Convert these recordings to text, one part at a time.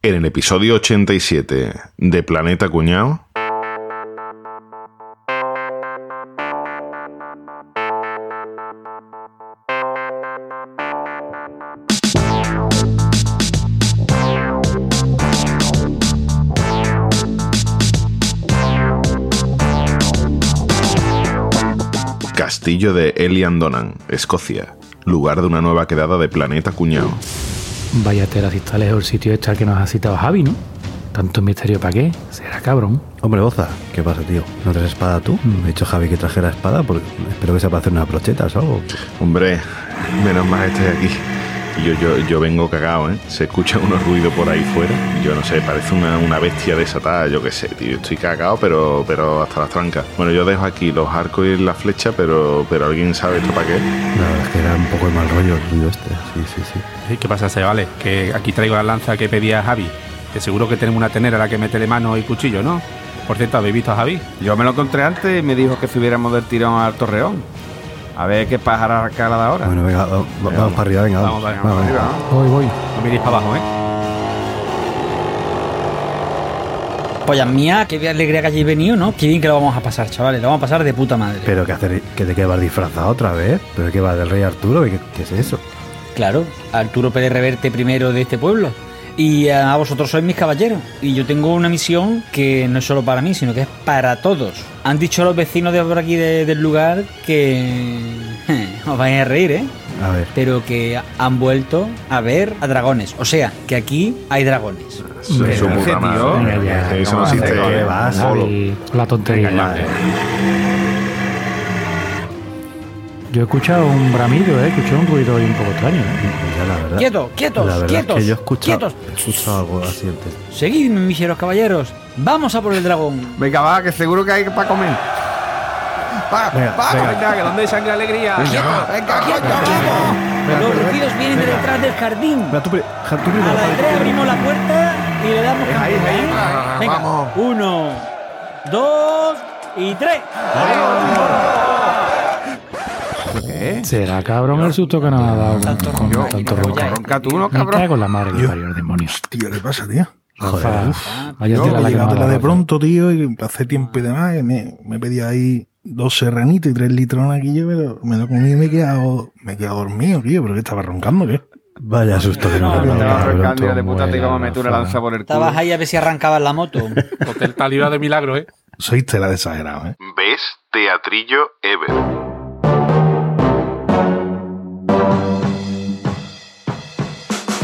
En el episodio 87 de Planeta Cuñado. Castillo de Elian Donan, Escocia, lugar de una nueva quedada de Planeta Cuñado. Vaya tela, si está lejos el sitio este al que nos ha citado Javi, ¿no? Tanto misterio para qué, será cabrón. Hombre, Boza, ¿qué pasa, tío? ¿No traes espada tú? Me ha dicho Javi que trajera espada, porque espero que sea para hacer unas brochetas o algo. Hombre, menos mal estoy aquí. Yo, yo, yo vengo cagado, ¿eh? Se escuchan unos ruidos por ahí fuera. Yo no sé, parece una, una bestia desatada, yo qué sé, tío. Estoy cagado, pero, pero hasta las trancas. Bueno, yo dejo aquí los arcos y la flecha, pero, pero ¿alguien sabe esto para qué? La verdad es que era un poco de mal rollo el ruido este. Sí, sí, sí. Sí, ¿Qué pasa, se vale? Que aquí traigo la lanza que pedía Javi. Que seguro que tenemos una tenera a la que meterle mano y cuchillo, ¿no? Por cierto, ¿habéis visto a Javi? Yo me lo encontré antes y me dijo que subiéramos del tirón al torreón. A ver qué pájara cala de ahora. Bueno, venga, va- va- vamos para arriba, venga. Vamos, Vamos, vamos, venga. Voy, voy. No miréis para abajo, ¿eh? Pollas mía, qué alegría que hayáis venido, ¿no? Qué bien que lo vamos a pasar, chavales. Lo vamos a pasar de puta madre. Pero que hacer, que te quedas disfrazado otra vez. ¿Pero qué va del rey Arturo? ¿Qué, qué es eso? Claro, Arturo Pérez Reverte primero de este pueblo. Y a vosotros sois mis caballeros. Y yo tengo una misión que no es solo para mí, sino que es para todos. Han dicho los vecinos de por aquí de- del lugar que... Os vais a reír, ¿eh? A ver. Pero que han vuelto a ver a dragones. O sea, que aquí hay dragones. Eso es su puta madre. tío. Venga, Yo he escuchado un bramido, ¿eh? He escuchado un ruido ahí un poco extraño, ¿eh? Ya, la verdad. ¡Quietos, quietos, La verdad quietos! es que yo he escuchado, ¡Quietos! he escuchado algo así antes. Seguidme, miseros caballeros. Vamos a por el dragón. Venga, va, que seguro que hay para comer. Va, Venga, va, venga. Venga, que donde hay sangre y alegría. Venga, venga, ¡Quietos, quietos! Los rugidos vienen de detrás del jardín. Venga, tú, tú A primero, la Javi, tú tres abrimos la puerta y le damos Venga, ahí, ahí. ¿eh? Ah, Venga, vamos. uno, dos y tres. ¿Qué? Será cabrón el susto que nos ha dado Tanto con rollo. tanto Rollo. rollo. Ronca tú, ¿no, Me cabrón? cago en la madre que parió el demonio. Tío, ¿qué pasa, tío? Joder, Vaya Yo la dado. de pronto, tío, y hace tiempo y demás, y me, me pedí ahí dos serranitos y tres litrones aquí, yo me lo, me lo comí y me he quedado, me he quedado dormido, tío, pero que estaba roncando, ¿qué? Vaya susto que No, Estaba roncando y de todo puta te muere, iba a meter una fuera. lanza por el culo. Estabas ahí a ver si arrancabas la moto. Hotel librado de milagro, ¿eh? Sois tela de exagerado, ¿eh? ¿Ves? Teatrillo Ever.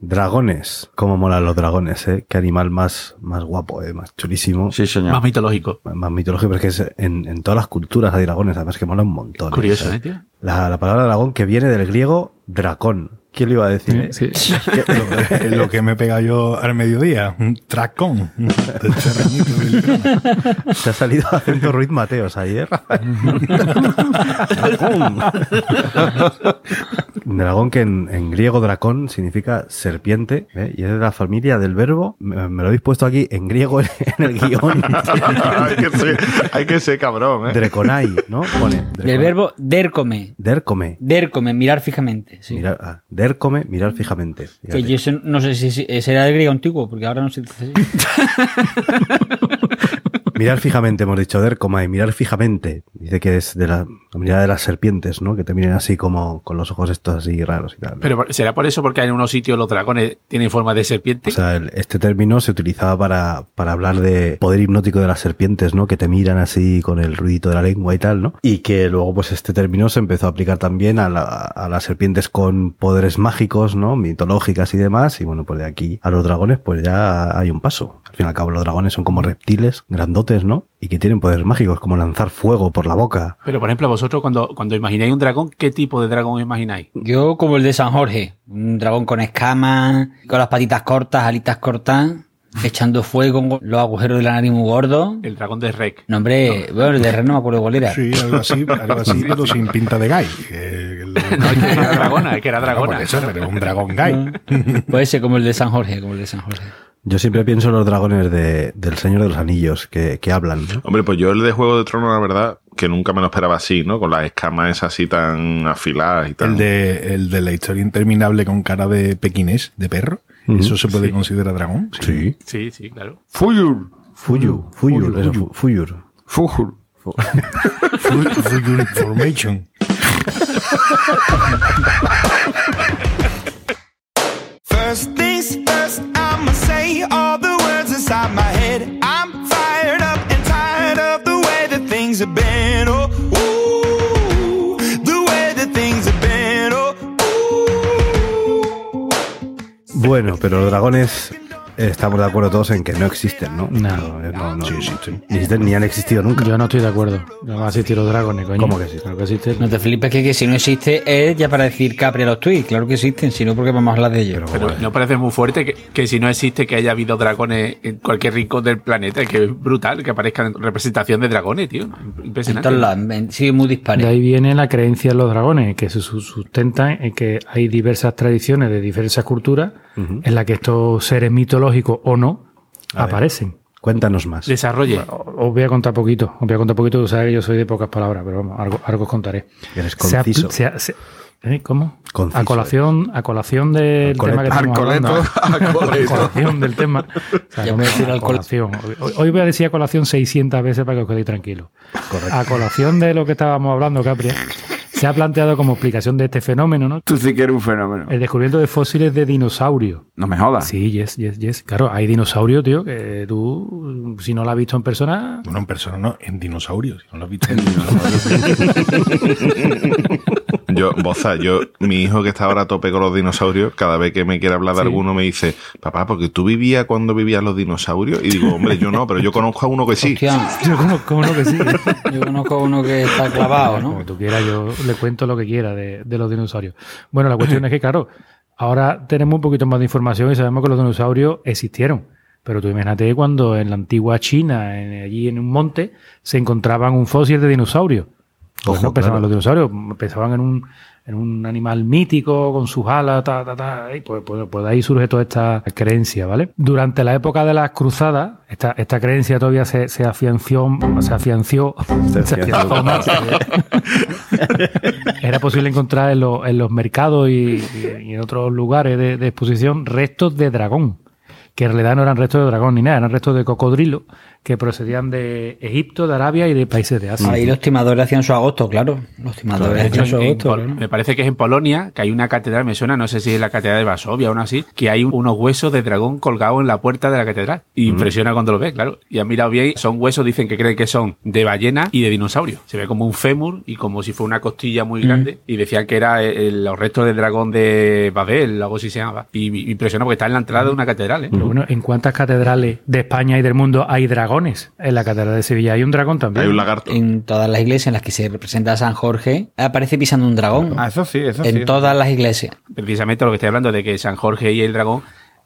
dragones. Cómo molan los dragones, ¿eh? Qué animal más, más guapo, ¿eh? Más chulísimo. Sí, señor. Más mitológico. Más mitológico, porque es en, en todas las culturas hay dragones, además que mola un montón. Curioso, ¿eh? ¿eh, tío? La, la palabra dragón que viene del griego dracón. ¿Quién lo iba a decir? eh? Sí. Lo que, lo que me he pegado yo al mediodía, un tracón. Te ha salido acento Ruiz Mateos ayer. dragón. dragón que en, en griego dracón significa serpiente ¿eh? y es de la familia del verbo. Me, me lo habéis puesto aquí en griego en, el guion. hay, que ser, hay que ser cabrón, ¿eh? Dreconai, ¿no? Pone. Del verbo dercome. Dercome. Dercome, mirar fijamente. Sí. Mirar, ah, dercome, mirar fijamente. que Fíjate. yo eso no sé si, será del griego antiguo, porque ahora no así. Mirar fijamente, hemos dicho, Dercomai, mirar fijamente. Dice que es de la, la mirada de las serpientes, ¿no? Que te miren así como con los ojos estos así raros y tal. ¿no? Pero será por eso porque en unos sitios los dragones tienen forma de serpiente. O sea, el- este término se utilizaba para, para hablar de poder hipnótico de las serpientes, ¿no? Que te miran así con el ruidito de la lengua y tal, ¿no? Y que luego, pues, este término se empezó a aplicar también a, la- a las serpientes con poderes mágicos, ¿no? Mitológicas y demás. Y bueno, pues de aquí a los dragones, pues ya hay un paso. Al fin y al cabo, los dragones son como reptiles grandotes, ¿no? Y que tienen poderes mágicos, como lanzar fuego por la boca. Pero, por ejemplo, vosotros cuando, cuando imagináis un dragón, ¿qué tipo de dragón imagináis? Yo como el de San Jorge, un dragón con escamas, con las patitas cortas, alitas cortas, echando fuego, con los agujeros de la nariz muy gordos. El dragón de Rec. No, hombre, bueno, el de Ren no me acuerdo cuál era. Sí, algo así, algo así, pero sin pinta de gay. el- No, es que era dragona, es que era No, dragona. por eso, pero un dragón gay. Puede ser como el de San Jorge, como el de San Jorge. Yo siempre pienso en los dragones de, del Señor de los Anillos que, que hablan. ¿no? Hombre, pues yo el de Juego de Tronos, la verdad, que nunca me lo esperaba así, ¿no? Con las escamas esas así tan afiladas y tal. El de, el de la historia interminable con cara de pequinés, de perro. ¿Eso se puede considerar dragón? Sí. Sí, sí, claro. Fuyur. Fuyur, Fuyur, Fuyur. Fujur. Full, full information. First things first, I'ma say all the words inside my head. I'm fired up and tired of the way that things have been. Oh, ooh, the way that things have been. Oh, ooh. Bueno, pero los dragones estamos de acuerdo todos en que no existen, ¿no? No. no, no, sí existen. Ni, existen, ni han existido nunca. Yo no estoy de acuerdo. No van a existir los dragones, coño. ¿Cómo que sí? Claro que existen. No te flipes que, que si no existe es ya para decir Capri a los tweets. Claro que existen, si no, porque vamos a hablar de ellos. Pero no parece muy fuerte que, que si no existe que haya habido dragones en cualquier rincón del planeta, que es brutal que aparezcan representación de dragones, tío. Impresionante. Entonces, sigue muy De dispare. ahí viene la creencia en los dragones, que se su- sustentan en que hay diversas tradiciones de diversas culturas en las que estos seres mitológicos o no A ver. aparecen. Cuéntanos más. Desarrolle. Os voy a contar poquito, os voy a contar poquito, tú sabes que yo soy de pocas palabras, pero vamos, algo, algo os contaré. Eres Se ha- conciso. se ha- se- ¿eh? ¿Cómo? Conciso, a colación, a colación del Alcoleto. tema que estamos Alcoleto, hablando. alcoleto. A colación del tema. O sea, Ya no me me- decir a alcohol- colación. Hoy, hoy voy a decir a colación 600 veces para que os quedéis tranquilos. A colación de lo que estábamos hablando, Capri, se ha planteado como explicación de este fenómeno, ¿no? Tú sí que eres un fenómeno. El descubrimiento de fósiles de dinosaurios. No me jodas. Sí, yes, yes, yes. Claro, hay dinosaurios, tío, que tú, si no lo has visto en persona, Bueno, en persona no, en dinosaurios. ¿No lo has visto? Yo, Boza, yo, mi hijo que está ahora a tope con los dinosaurios, cada vez que me quiere hablar de alguno me dice, papá, porque tú vivías cuando vivían los dinosaurios. Y digo, hombre, yo no, pero yo conozco a uno que sí. Hostia, yo conozco uno que sí. yo conozco a uno que está clavado, Como ¿no? tú quieras, yo le cuento lo que quiera de, de los dinosaurios. Bueno, la cuestión es que, claro, ahora tenemos un poquito más de información y sabemos que los dinosaurios existieron. Pero tú imagínate cuando en la antigua China, en- allí en un monte, se encontraban un fósil de dinosaurio. Pues no pensaban claro. los dinosaurios, pensaban en un, en un animal mítico con sus alas, ta, ta, ta, y pues, pues, pues de ahí surge toda esta creencia, ¿vale? Durante la época de las cruzadas, esta, esta creencia todavía se, se afianció, se afianció, Se se afianció. más. Era posible encontrar en, los- en los mercados y en otros lugares de, de exposición restos de dragón, que en realidad no eran restos de dragón ni nada, eran restos de cocodrilo que procedían de Egipto, de Arabia y de países de Asia. Ahí los timadores hacían su agosto, claro. Los timadores hacían su en- en agosto. Me parece que es en Polonia, que hay una catedral, me suena, no sé si es la catedral de Varsovia o no así, que hay un- unos huesos de dragón colgados en la puerta de la catedral. Y Impresiona cuando lo ves, claro. Y han mirado bien, son huesos, dicen que creen que son de ballena y de dinosaurio. Se ve como un fémur y como si fuera una costilla muy grande. Y decían que era el- los restos del dragón de Babel, algo así se llamaba. Y impresiona porque está en la entrada de una catedral, ¿eh? Pero bueno, ¿en cuántas catedrales de España y del mundo hay dragones? En la catedral de Sevilla hay un dragón también. Hay un lagarto. En todas las iglesias en las que se representa a San Jorge, aparece pisando un dragón. Ah, eso sí, eso sí. en todas las iglesias. precisamente lo que estoy hablando de que San Jorge y el dragón,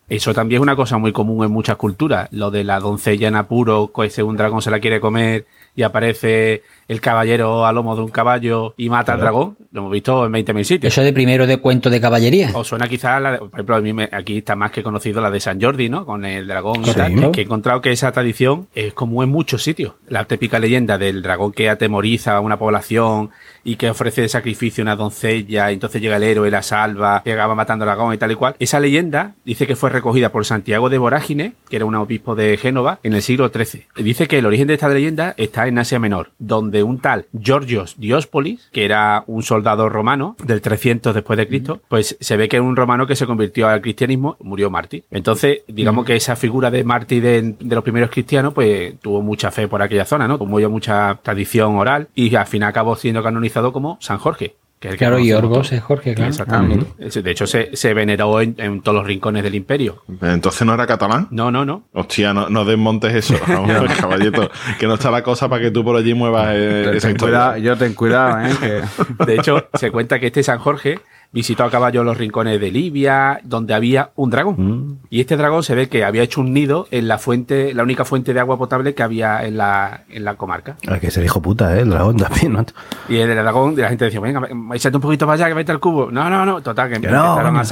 eso también es una cosa muy común en muchas culturas. Lo de la doncella en apuro, que ese un dragón se la quiere comer y aparece el caballero a lomo de un caballo y mata al dragón. Lo hemos visto en 20.000 sitios. Eso de primero de cuento de caballería. Os suena quizás, la de- por ejemplo, a mí me- aquí está más que conocido la de San Jordi, ¿no? Con el dragón y tal, que he encontrado que esa tradición es común en muchos sitios. La típica leyenda del dragón que atemoriza a una población y que ofrece de sacrificio a una doncella, y entonces llega el héroe, la salva, que acaba matando al dragón y tal y cual. Esa leyenda dice que fue recogida por Santiago de Vorágine, que era un obispo de Génova, en el siglo XIII. Dice que el origen de esta leyenda está en Asia Menor, donde un tal Georgios Diospolis, que era un soldado romano del 300 después de Cristo, pues se ve que era un romano que se convirtió al cristianismo, murió mártir. Entonces, digamos que esa figura de mártir de, de los primeros cristianos, pues tuvo mucha fe por aquella zona, ¿no? Tuvo ya mucha tradición oral y al final acabó siendo canonizado como San Jorge. Que es el que Claro, y Orgos es Jorge, claro. Exactamente. Ese- De hecho, se, se veneró en, en todos los rincones del imperio. Entonces no era catalán. No, no, no. Hostia, no, no desmontes eso, vamos, caballito. Que no está la cosa para que tú por allí muevas eh, esa Ten historia. cuidado, yo ten cuidado, ¿eh? que- De hecho, se cuenta que este San Jorge visitó a caballo los rincones de Libia, donde había un dragón. Mm. Y este dragón se ve que había hecho un nido en la fuente, la única fuente de agua potable que había en la, en la comarca. Hay que ser hijo puta, ¿eh? El dragón también, ¿no? Y el dragón, la gente decía, venga, échate un poquito para allá, que vete al cubo. No, no, no, total, que Que no, empezaron venga. a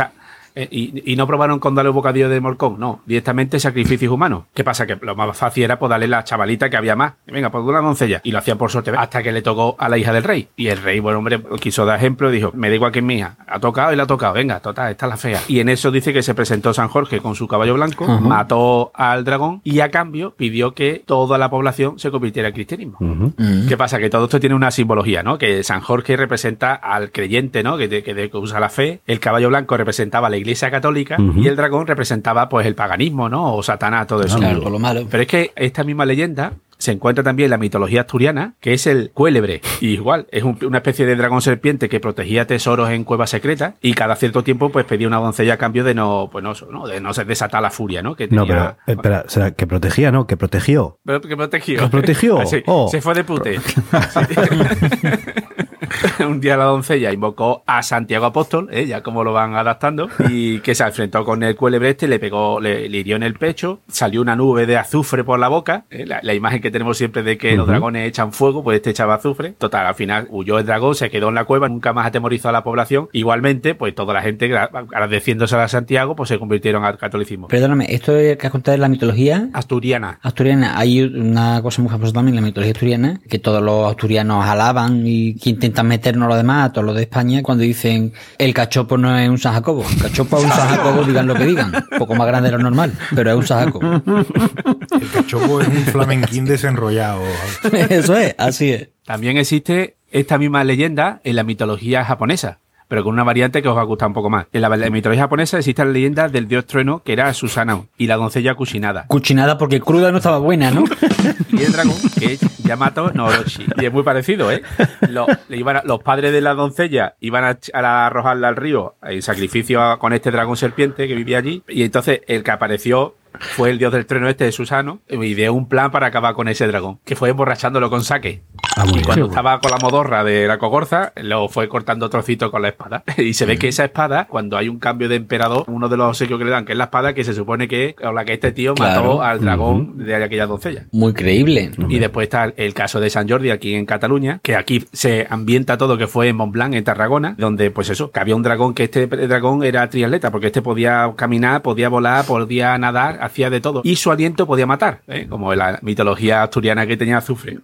eh, y, y no probaron con darle un bocadillo de morcón, no, directamente sacrificios humanos. ¿Qué pasa? Que lo más fácil era pues darle la chavalita que había más. Venga, pues una doncella. Y lo hacían por sorteo hasta que le tocó a la hija del rey. Y el rey, bueno, hombre, quiso dar ejemplo y dijo, me da igual que es mi hija. Ha tocado y la ha tocado. Venga, total, esta es la fea. Y en eso dice que se presentó San Jorge con su caballo blanco, mató al dragón y a cambio pidió que toda la población se convirtiera al cristianismo. Mm. ¿Qué pasa? Que todo esto tiene una simbología, ¿no? Que San Jorge representa al creyente, ¿no? Que, de- que de- que usa la fe. El caballo blanco representaba a la iglesia católica y el dragón representaba, pues, el paganismo, ¿no? O Satanás, todo eso. Claro, lo malo. Pero es que esta misma leyenda se encuentra también en la mitología asturiana, que es el cuélebre. Y igual, es un- una especie de dragón serpiente que protegía tesoros en cuevas secretas y cada cierto tiempo, pues, pedía una doncella a cambio de no, pues, no, no, de no ser desatar la furia, ¿no? Que No, pero, espera, ¿será que protegía, no? Que protegió. Pero que protegió. ¿Que protegió? Sí, Oh. Se fue de pute. Un día la doncella invocó a Santiago Apóstol, ¿eh? ya como lo van adaptando, y que se enfrentó con el cuélebre este, le pegó, le, le hirió en el pecho, salió una nube de azufre por la boca, ¿eh? la, la imagen que tenemos siempre de que los dragones echan fuego, pues este echaba azufre. Total, al final huyó el dragón, se quedó en la cueva, nunca más atemorizó a la población. Igualmente, pues toda la gente, gra- agradeciéndose a Santiago, pues se convirtieron al catolicismo. Perdóname, esto es que has contado es la mitología Asturiana. asturiana. Hay una cosa muy famosa también en la mitología asturiana, que todos los asturianos alaban y que intentan meternos lo demás, a todos los de España, cuando dicen el cachopo no es un San Jacobo. El cachopo es un San Jacobo, digan lo que digan. Un poco más grande de lo normal, pero es un San Jacobo. El cachopo es un flamenquín desenrollado. Eso es, así es. También existe esta misma leyenda en la mitología japonesa, pero con una variante que os va a gustar un poco más. En la, mitología japonesa existe la leyenda del dios trueno que era Susanoo y la doncella Kushinada. Cuchinada porque cruda no estaba buena, ¿no? Y el dragón que es Yamato no Orochi. Y es muy parecido, ¿eh? Lo- le iban a- los padres de la doncella iban a, arrojarla al río en sacrificio a- con este dragón serpiente que vivía allí. Y entonces el que apareció fue el dios del trueno este de Susano y ideó un plan para acabar con ese dragón, que fue emborrachándolo con saque. Ah, Y cuando estaba con la modorra de la cogorza, lo fue cortando trocitos con la espada. Y se ve que esa espada, cuando hay un cambio de emperador, uno de los obsequios que le dan, que es la espada que se supone que es con la que este tío Claro. mató al dragón de aquella doncella. Muy creíble. Y después está el caso de San Jordi aquí en Cataluña, que aquí se ambienta todo que fue en Montblanc, en Tarragona, donde pues eso, que había un dragón que este dragón era triatleta, porque este podía caminar, podía volar, podía nadar, hacía de todo. Y su aliento podía matar, ¿eh? como en la mitología asturiana que tenía azufre.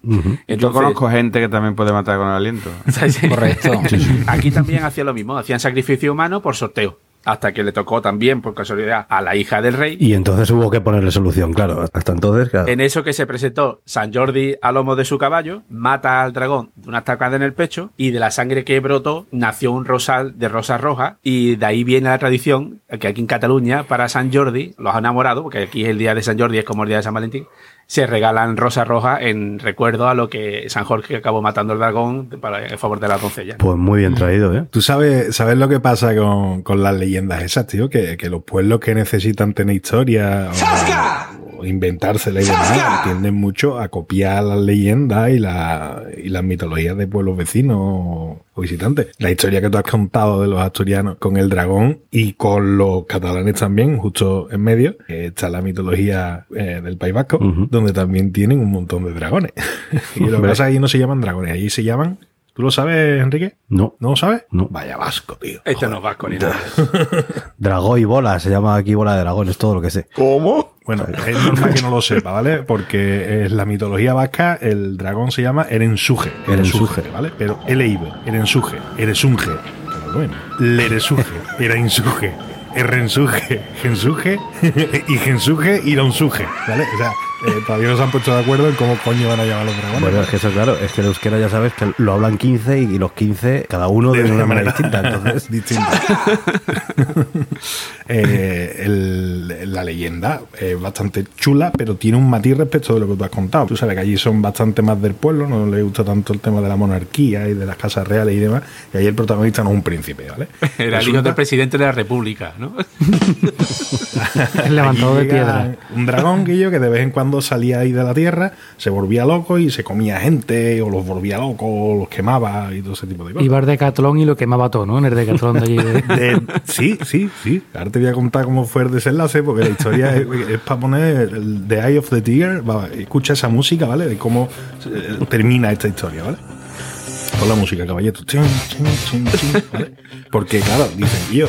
Yo conozco gente que también puede matar con el aliento. Correcto. Aquí también hacía lo mismo, hacían sacrificio humano por sorteo. Hasta que le tocó también, por casualidad, a la hija del rey. Y entonces hubo que ponerle solución, claro. Hasta entonces, claro. En eso que se presentó San Jordi a lomo de su caballo, mata al dragón de una estacada en el pecho y de la sangre que brotó nació un rosal de rosa roja y de ahí viene la tradición que aquí en Cataluña para San Jordi, los enamorados, porque aquí el día de San Jordi es como el día de San Valentín, se regalan rosa roja en recuerdo a lo que San Jorge acabó matando al dragón para, en favor de la doncella. Pues muy bien traído, ¿eh? Tú sabes, sabes lo que pasa con, con las leyendas esas, tío, que, que los pueblos que necesitan tener historia o, inventársela y demás tienden mucho a copiar las leyendas y, la, y las mitologías de pueblos vecinos o, visitantes. La historia que tú has contado de los asturianos con el dragón y con los catalanes también, justo en medio, está la mitología eh, del País Vasco, donde también tienen un montón de dragones. y lo que pasa allí no se llaman dragones, allí se llaman... ¿Tú lo sabes, Enrique? No. ¿No lo sabes? No. Vaya vasco, tío. Este no es vasco ni nada. Dragón y bola, se llama aquí bola de dragón, es todo lo que sé. ¿Cómo? Bueno, es normal que no lo sepa, ¿vale? Porque en la mitología vasca el dragón se llama Erensuje. Erensuje. ¿vale? Pero leído Erensuje, Eresunge, pero bueno, Leresuje, Erensuje, Errensuje, Gensuje y Gensuje y Donsuje, ¿vale? O sea, eh, todavía no se han puesto de acuerdo en cómo coño van a llamar los dragones. Bueno, es que eso, claro, es que el euskera ya sabes que lo hablan 15 y los 15, cada uno de una manera distinta. Entonces, distinta. Eh, el- la leyenda es bastante chula, pero tiene un matiz respecto de lo que tú has contado. Tú sabes que allí son bastante más del pueblo, no les gusta tanto el tema de la monarquía y de las casas reales y demás. Y ahí el protagonista no es un príncipe, ¿vale? Era el hijo del presidente de la República, ¿no? El levantado de piedra. Un dragón, Guillo, que de vez en cuando salía ahí de la tierra se volvía loco y se comía gente o los volvía locos o los quemaba y todo ese tipo de cosas. Iba al Decathlon y lo quemaba todo, ¿no? En el Decathlon de allí. de- De- sí, sí, sí. Ahora te voy a contar cómo fue el desenlace, porque la historia es, para poner el The Eye of the Tiger. Escucha esa música, ¿vale? De cómo eh, termina esta historia, ¿vale? Con la música, caballero. ¿vale? Porque, claro, dicen, yo,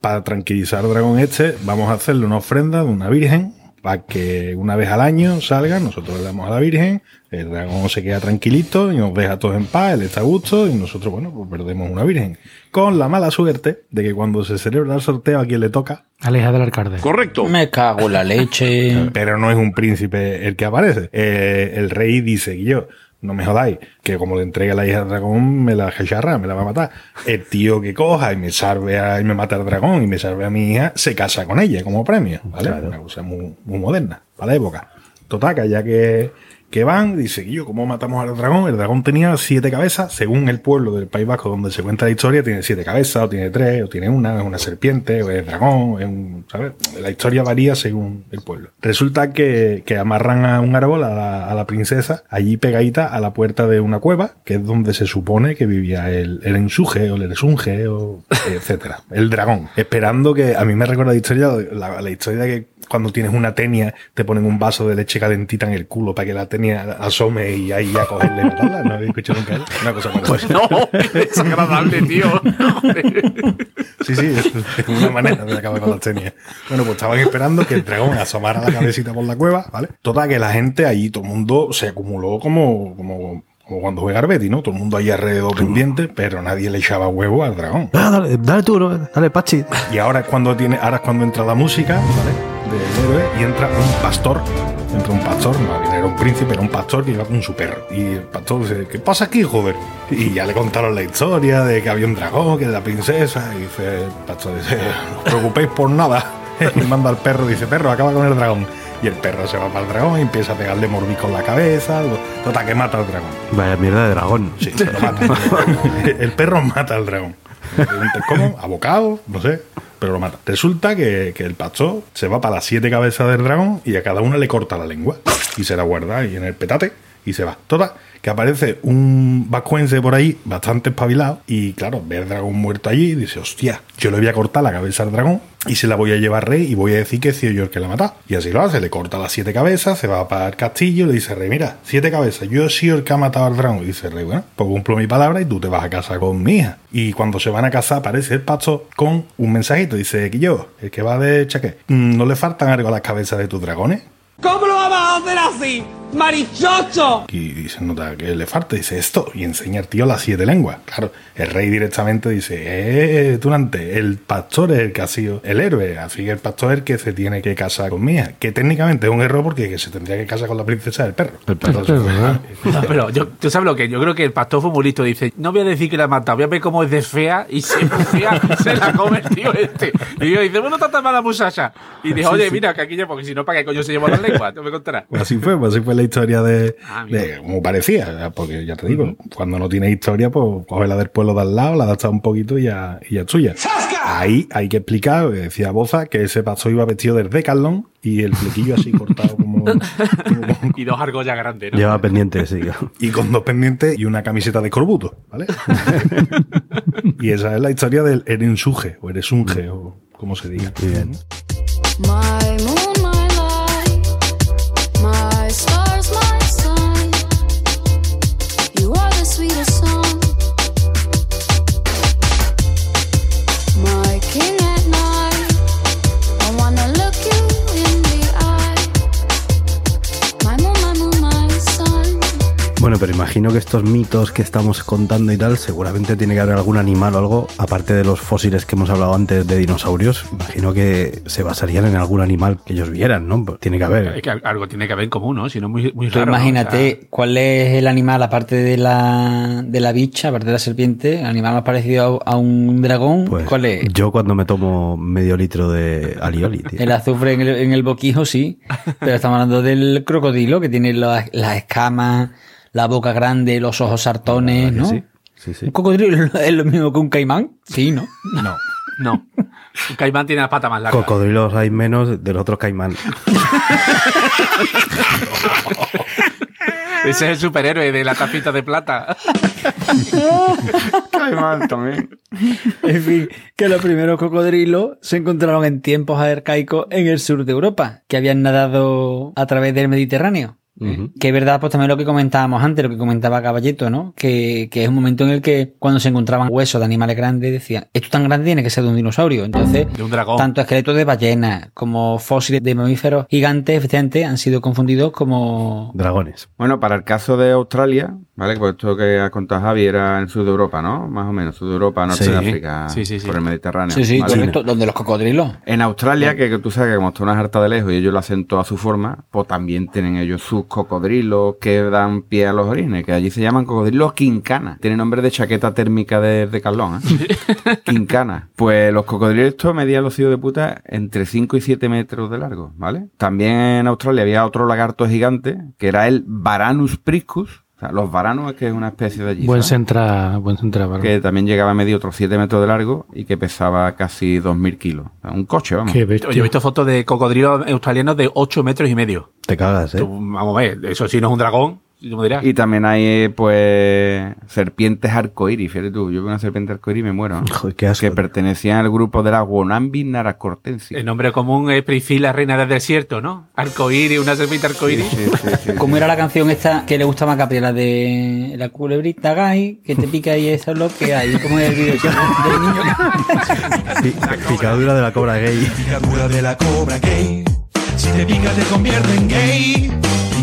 para tranquilizar al dragón este, vamos a hacerle una ofrenda de una virgen para que una vez al año salga, nosotros le damos a la Virgen, el dragón se queda tranquilito y nos deja todos en paz, él está a gusto y nosotros, bueno, pues perdemos una Virgen. Con la mala suerte de que cuando se celebra el sorteo a quien le toca, Aleja del alcalde. Correcto. Me cago en la leche. pero no es un príncipe el que aparece. Eh, el rey dice, y yo, no me jodáis, que como le entregue a la hija al dragón, me la cacharra, me la va a matar. El tío que coja y me salve a, y me mata al dragón y me salve a mi hija, se casa con ella como premio, ¿vale? Una cosa muy, muy moderna para la época. Total, que ya que, que van, dice, yo, ¿cómo matamos al dragón? El dragón tenía siete cabezas, según el pueblo del País Vasco donde se cuenta la historia, tiene siete cabezas, o tiene tres, o tiene una, es una serpiente, o es dragón, es un, ¿sabes? La historia varía según el pueblo. Resulta que, que amarran a un árbol a la, a la princesa, allí pegadita a la puerta de una cueva, que es donde se supone que vivía el, el ensunje, o el eresunje, o etcétera, el dragón. Esperando que, a mí me recuerda la historia, la, la historia que cuando tienes una tenia, te ponen un vaso de leche calentita en el culo para que la tenia asome y ahí ya cogerle matarla. ¿No habéis escuchado nunca eso? Una cosa parecida. No, es agradable, tío. Sí, sí, es, una manera de acabar con la tenia. Bueno, pues estaban esperando que el dragón asomara la cabecita por la cueva, ¿vale? Total, que la gente allí, todo el mundo se acumuló como, como, como cuando juega Betty, ¿no? Todo el mundo ahí alrededor pendiente, pero nadie le echaba huevo al dragón. Ah, dale, dale tú, ¿no? dale, Pachi. Y ahora es cuando tiene, ahora es cuando entra la música, ¿vale? Del héroe y entra un pastor. Entra un pastor, no era un príncipe, era un pastor que iba con su perro. Y el pastor dice, ¿qué pasa aquí, joder? Y ya le contaron la historia de que había un dragón, que era la princesa. Y dice, el pastor dice, no os preocupéis por nada. Y manda al perro, dice, perro, acaba con el dragón. Y el perro se va para el dragón y empieza a pegarle mordisco en la cabeza. Total, que mata al dragón. Vaya mierda de dragón. Sí, lo mata. el perro mata al dragón. ¿Cómo? ¿Abocado? No sé. Pero lo mata. Resulta que, que el pastor se va para las siete cabezas del dragón y a cada una le corta la lengua. Y se la guarda ahí en el petate y se va. Toda que aparece un vascuense por ahí bastante espabilado y claro, ve al dragón muerto allí y dice, hostia, yo le voy a cortar la cabeza al dragón y se la voy a llevar rey y voy a decir que sido yo el que la ha matado. Y así lo hace, le corta las siete cabezas, se va para el castillo y le dice, rey, mira, siete cabezas, yo he sido el que ha matado al dragón. Y dice, rey, bueno, pues cumplo mi palabra y tú te vas a casar con mi hija. Y cuando se van a casar aparece el pastor con un mensajito, dice, que yo, el que va de chaqué, "Mm, ¿no le faltan algo a las cabezas de tus dragones? ¿Cómo lo vamos a hacer así? ¡Marichocho! Y dice, nota que le falta, dice esto, y enseña el tío las siete lenguas. Claro, el rey directamente dice, eh, Tunante, el pastor es el que ha sido el héroe, así que el pastor es el que se tiene que casar con Mía, que técnicamente es un error porque se tendría que casar con la princesa del perro. El perro. Entonces, No, pero yo, tú sabes lo que yo creo que el pastor fue muy listo. Dice: No voy a decir que la ha matado, voy a ver cómo es de fea y si es muy fea, se la come el tío este. Y yo dice: Bueno, está tan mala muchacha. Y dijo: Oye, mira, que aquí ya, porque si no, ¿para qué coño se llevó las lenguas? Tú me contarás. Pues así fue, así fue la historia de, Ah, de como parecía, porque ya te digo, cuando no tiene historia, pues coge la del pueblo de al lado, la adapta un poquito y ya, y ya es tuya. Ahí hay que explicar, que decía Boza, que ese pastor iba vestido del Decathlon y el flequillo así cortado como, como- Y dos argollas grandes, ¿no? Lleva pendiente, sí. y con dos pendientes y una camiseta de escorbuto, ¿vale? y esa es la historia del Erensuje, o Eresunge, o como se diga. Muy bien. Bueno, pero imagino que estos mitos que estamos contando y tal, seguramente tiene que haber algún animal o algo, aparte de los fósiles que hemos hablado antes de dinosaurios, imagino que se basarían en algún animal que ellos vieran, ¿no? Pues tiene que Es haber. que algo tiene que haber en común, ¿no? Si no, muy, muy raro. ¿no? imagínate O sea, cuál es el animal, aparte de la, de la bicha, aparte de la serpiente, el animal más parecido a, a un dragón. Pues ¿Cuál es? yo cuando me tomo medio litro de alioli, tío. El azufre en el, en el boquijo, sí. Pero estamos hablando del crocodilo, que tiene las, las escamas, la boca grande, los ojos sartones, ¿Verdad que ¿no? sí? Sí, sí. ¿Un cocodrilo es lo mismo que un caimán? Sí, ¿no? No, No. Un caimán tiene las patas más largas. Cocodrilos hay menos de los otros caimán. Ese es el superhéroe de la tapita de plata. Caimán también. En fin, que los primeros cocodrilos se encontraron en tiempos arcaicos en el sur de Europa, que habían nadado a través del Mediterráneo. Que es verdad, pues también lo que comentábamos antes, lo que comentaba Caballeto, ¿no? Que, que es un momento en el que cuando se encontraban huesos de animales grandes decían, esto tan grande tiene que ser de un dinosaurio. Entonces, De un dragón. tanto esqueletos de ballenas como fósiles de mamíferos gigantes, efectivamente, han sido confundidos como... Dragones. Bueno, para el caso de Australia, ¿vale? Pues esto que ha contado Javi era en el sur de Europa, ¿no? Más o menos, sur de Europa, norte Sí. de África, Sí, sí, sí. por el Mediterráneo. Sí, sí, ¿vale? correcto, donde los cocodrilos. En Australia, que, que tú sabes que como está una harta de lejos y ellos lo hacen todo a su forma, pues también tienen ellos sus cocodrilos que dan pie a los orines, que allí se llaman cocodrilos quincana. Tiene nombre de chaqueta térmica de, de Carlón, ¿eh? quincana. Pues los cocodrilos estos medían los hijos de puta entre 5 y 7 metros de largo, ¿vale? También en Australia había otro lagarto gigante, que era el Varanus priscus. O sea, los varanos es que es una especie de allí. Buen centra, buen centra, Bárbaro. que también llegaba a medir otros 7 metros de largo y que pesaba casi 2.000 kilos. O sea, un coche, vamos. Qué bestia. Yo he visto fotos de cocodrilos australianos de 8 metros y medio. Te cagas, ¿eh? Tú, vamos a ver, eso sí no es un dragón, dirás. Y también hay, eh, pues, serpientes arcoíris. Fíjate tú, yo veo una serpiente arcoíris y me muero. ¿no? Joder, qué asco. Que pertenecían al grupo de la Wonambi naracortensis. El nombre común es Priscila, reina del desierto, ¿no? Arcoíris, una serpiente arcoíris. Sí, sí, sí, sí. ¿Cómo era la canción esta que le gustaba a Capri? La de la culebrita gay, que te pica y eso es lo que hay. ¿Cómo es el video del niño? Pi- Picadura de la cobra gay. Picadura de la cobra gay. Si te pica te convierte en gay.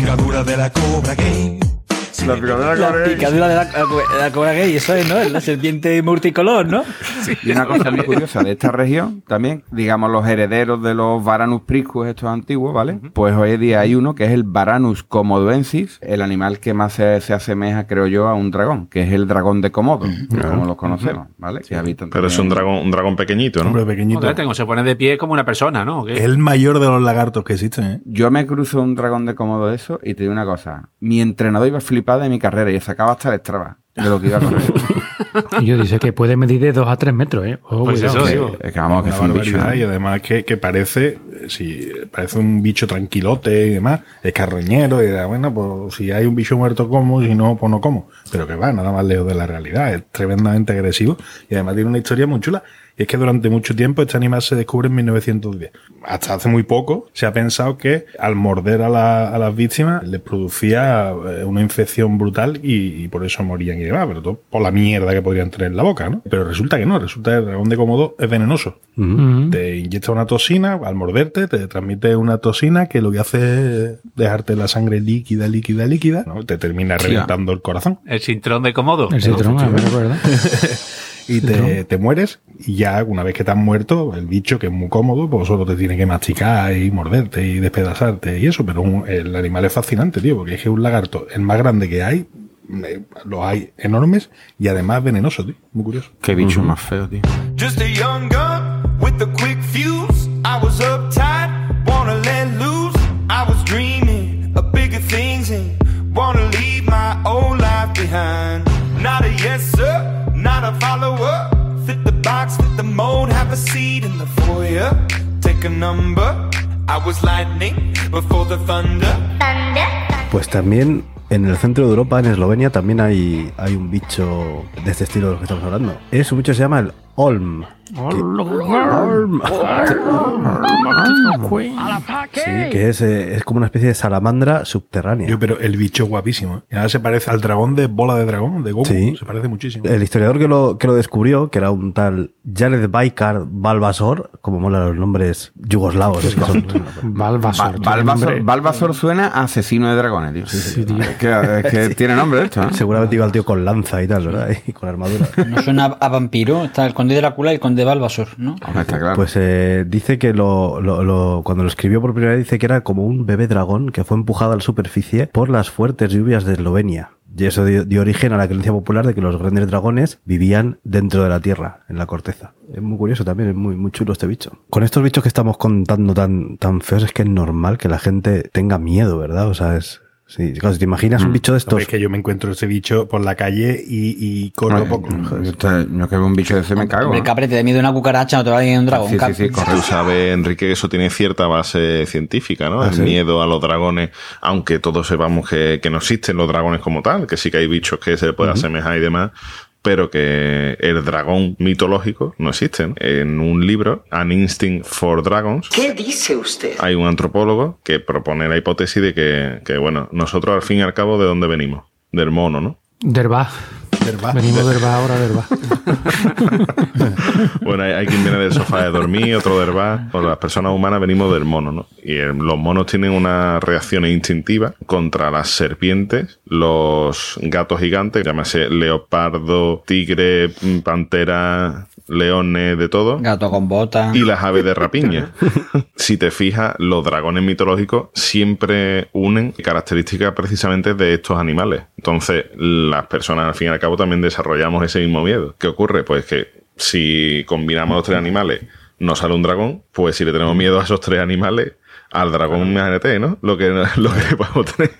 Picadura de la cobra gay. La picadura de la cobra gay. picadura de la, cobra gay, eso es, ¿no? La serpiente multicolor, ¿no? Y una cosa muy curiosa de esta región, también, digamos, los herederos de los Varanus priscus, estos antiguos, ¿vale? Pues hoy en día hay uno que es el Varanus comodoensis, el animal que más se, se asemeja, creo yo, a un dragón, que es el dragón de Komodo, como los conocemos, ¿vale? Que habitan Pero es un dragón, un dragón pequeñito, ¿no? Hombre pequeñito. Joder, tengo, se pone de pie como una persona, ¿no? Es el mayor de los lagartos que existen, ¿eh? Yo me cruzo un dragón de Komodo de eso y te digo una cosa. Mi entrenador iba flipado de mi carrera y sacaba hasta el Strava de lo que iba a correr. Y yo dice que puede medir de 2 a 3 metros, ¿eh? Pues cuidado. eso, que, digo. es que vamos, que Una es un bicho. ¿no? Y además que, que parece, eh, si parece un bicho tranquilote y demás, es carroñero, y da, bueno, pues si hay un bicho muerto como, si no, pues no como. Pero que va, nada más lejos de la realidad, es tremendamente agresivo y además tiene una historia muy chula. Y es que durante mucho tiempo este animal se descubre en 1910. Hasta hace muy poco se ha pensado que al morder a, la- a las víctimas les producía eh, una infección brutal y, y por eso morían y demás, pero todo por la mierda que podrían tener en la boca, ¿no? Pero resulta que no, resulta que el dragón de Komodo es venenoso. Te inyecta una toxina, al morderte, te transmite una toxina que lo que hace es dejarte la sangre líquida, líquida, líquida, ¿no? Te termina reventando el corazón. El cintrón de Komodo. El ver, ¿verdad? Y te, te mueres, y ya una vez que te has muerto, el bicho, que es muy cómodo, pues solo te tiene que masticar y morderte y despedazarte y eso, pero un- el animal es fascinante, tío, porque es que es un lagarto, el más grande que hay, eh, los hay enormes y además venenoso, tío, muy curioso. Qué bicho más feo, tío. Just a young gun with a quick fuse. I was uptight, seat in the foyer. Take a number. I was lightning before the thunder. Pues también en el centro de Europa, en Eslovenia, también hay, hay un bicho de este estilo de lo que estamos hablando. Es un bicho que se llama el Olm. Olm. Sí, que es, eh, es como una especie de salamandra subterránea. Yo, pero el bicho es guapísimo. ¿eh? Y ahora se parece al dragón de bola de dragón, de Goku. Sí. Se parece muchísimo. El historiador que lo, que lo descubrió, que era un tal Jared Baikar Balbasor, como mola los nombres yugoslavos, es que son- Balbasor. Ba- tiene Balbazor, nombre- Balbazor suena a asesino de dragones, tío. Sí, tío. Es que, es que tiene nombre esto, ¿eh? seguramente iba el tío con lanza y tal, ¿verdad? Y con armadura. No suena a vampiro. Está el conde de Drácula y el conde de Balbasor, ¿no? Hombre, está claro. Pues eh, dice que lo, lo- lo- cuando lo escribió por primera vez dice que era como un bebé dragón que fue empujado a la superficie por las fuertes lluvias de Eslovenia. Y eso dio, dio origen a la creencia popular de que los grandes dragones vivían dentro de la tierra, en la corteza. Es muy curioso también, es muy, muy chulo este bicho. Con estos bichos que estamos contando tan, tan feos es que es normal que la gente tenga miedo, ¿verdad? O sea, es, Sí, claro, si te imaginas un bicho de estos. Es que yo me encuentro ese bicho por la calle y, y corro poco. yo te- yo que veo un bicho de ese me cago. Hombre, ¿no? capre, te da miedo una cucaracha, no te va a ir un dragón. Sí, sí, sí, correcto. Tú sabes, Enrique, que eso tiene cierta base científica, ¿no? ¿Ah, el sí? miedo a los dragones, aunque todos sepamos que, que no existen los dragones como tal, que sí que hay bichos que se le puede asemejar y demás, pero que el dragón mitológico no existe. ¿no? En un libro, An Instinct for Dragons, ¿Qué dice usted? hay un antropólogo que propone la hipótesis de que, que, bueno, nosotros al fin y al cabo, ¿de dónde venimos? Del mono, ¿no? Derba. Derba. Venimos Derba ahora, Derba. Bueno, hay, hay quien viene del sofá de dormir, otro del bar. Pues las personas humanas venimos del mono, ¿no? Y el- los monos tienen una reacción instintiva contra las serpientes, los gatos gigantes, llámase leopardo, tigre, pantera, leones, de todo. Gato con botas. Y las aves de rapiña. si te fijas, los dragones mitológicos siempre unen características precisamente de estos animales. Entonces, las personas al fin y al cabo también desarrollamos ese mismo miedo. ¿Qué ocurre? Pues que si combinamos los tres animales, nos sale un dragón, pues si le tenemos miedo a esos tres animales, al dragón, imagínate, ¿no? Lo que, lo que le podemos tener.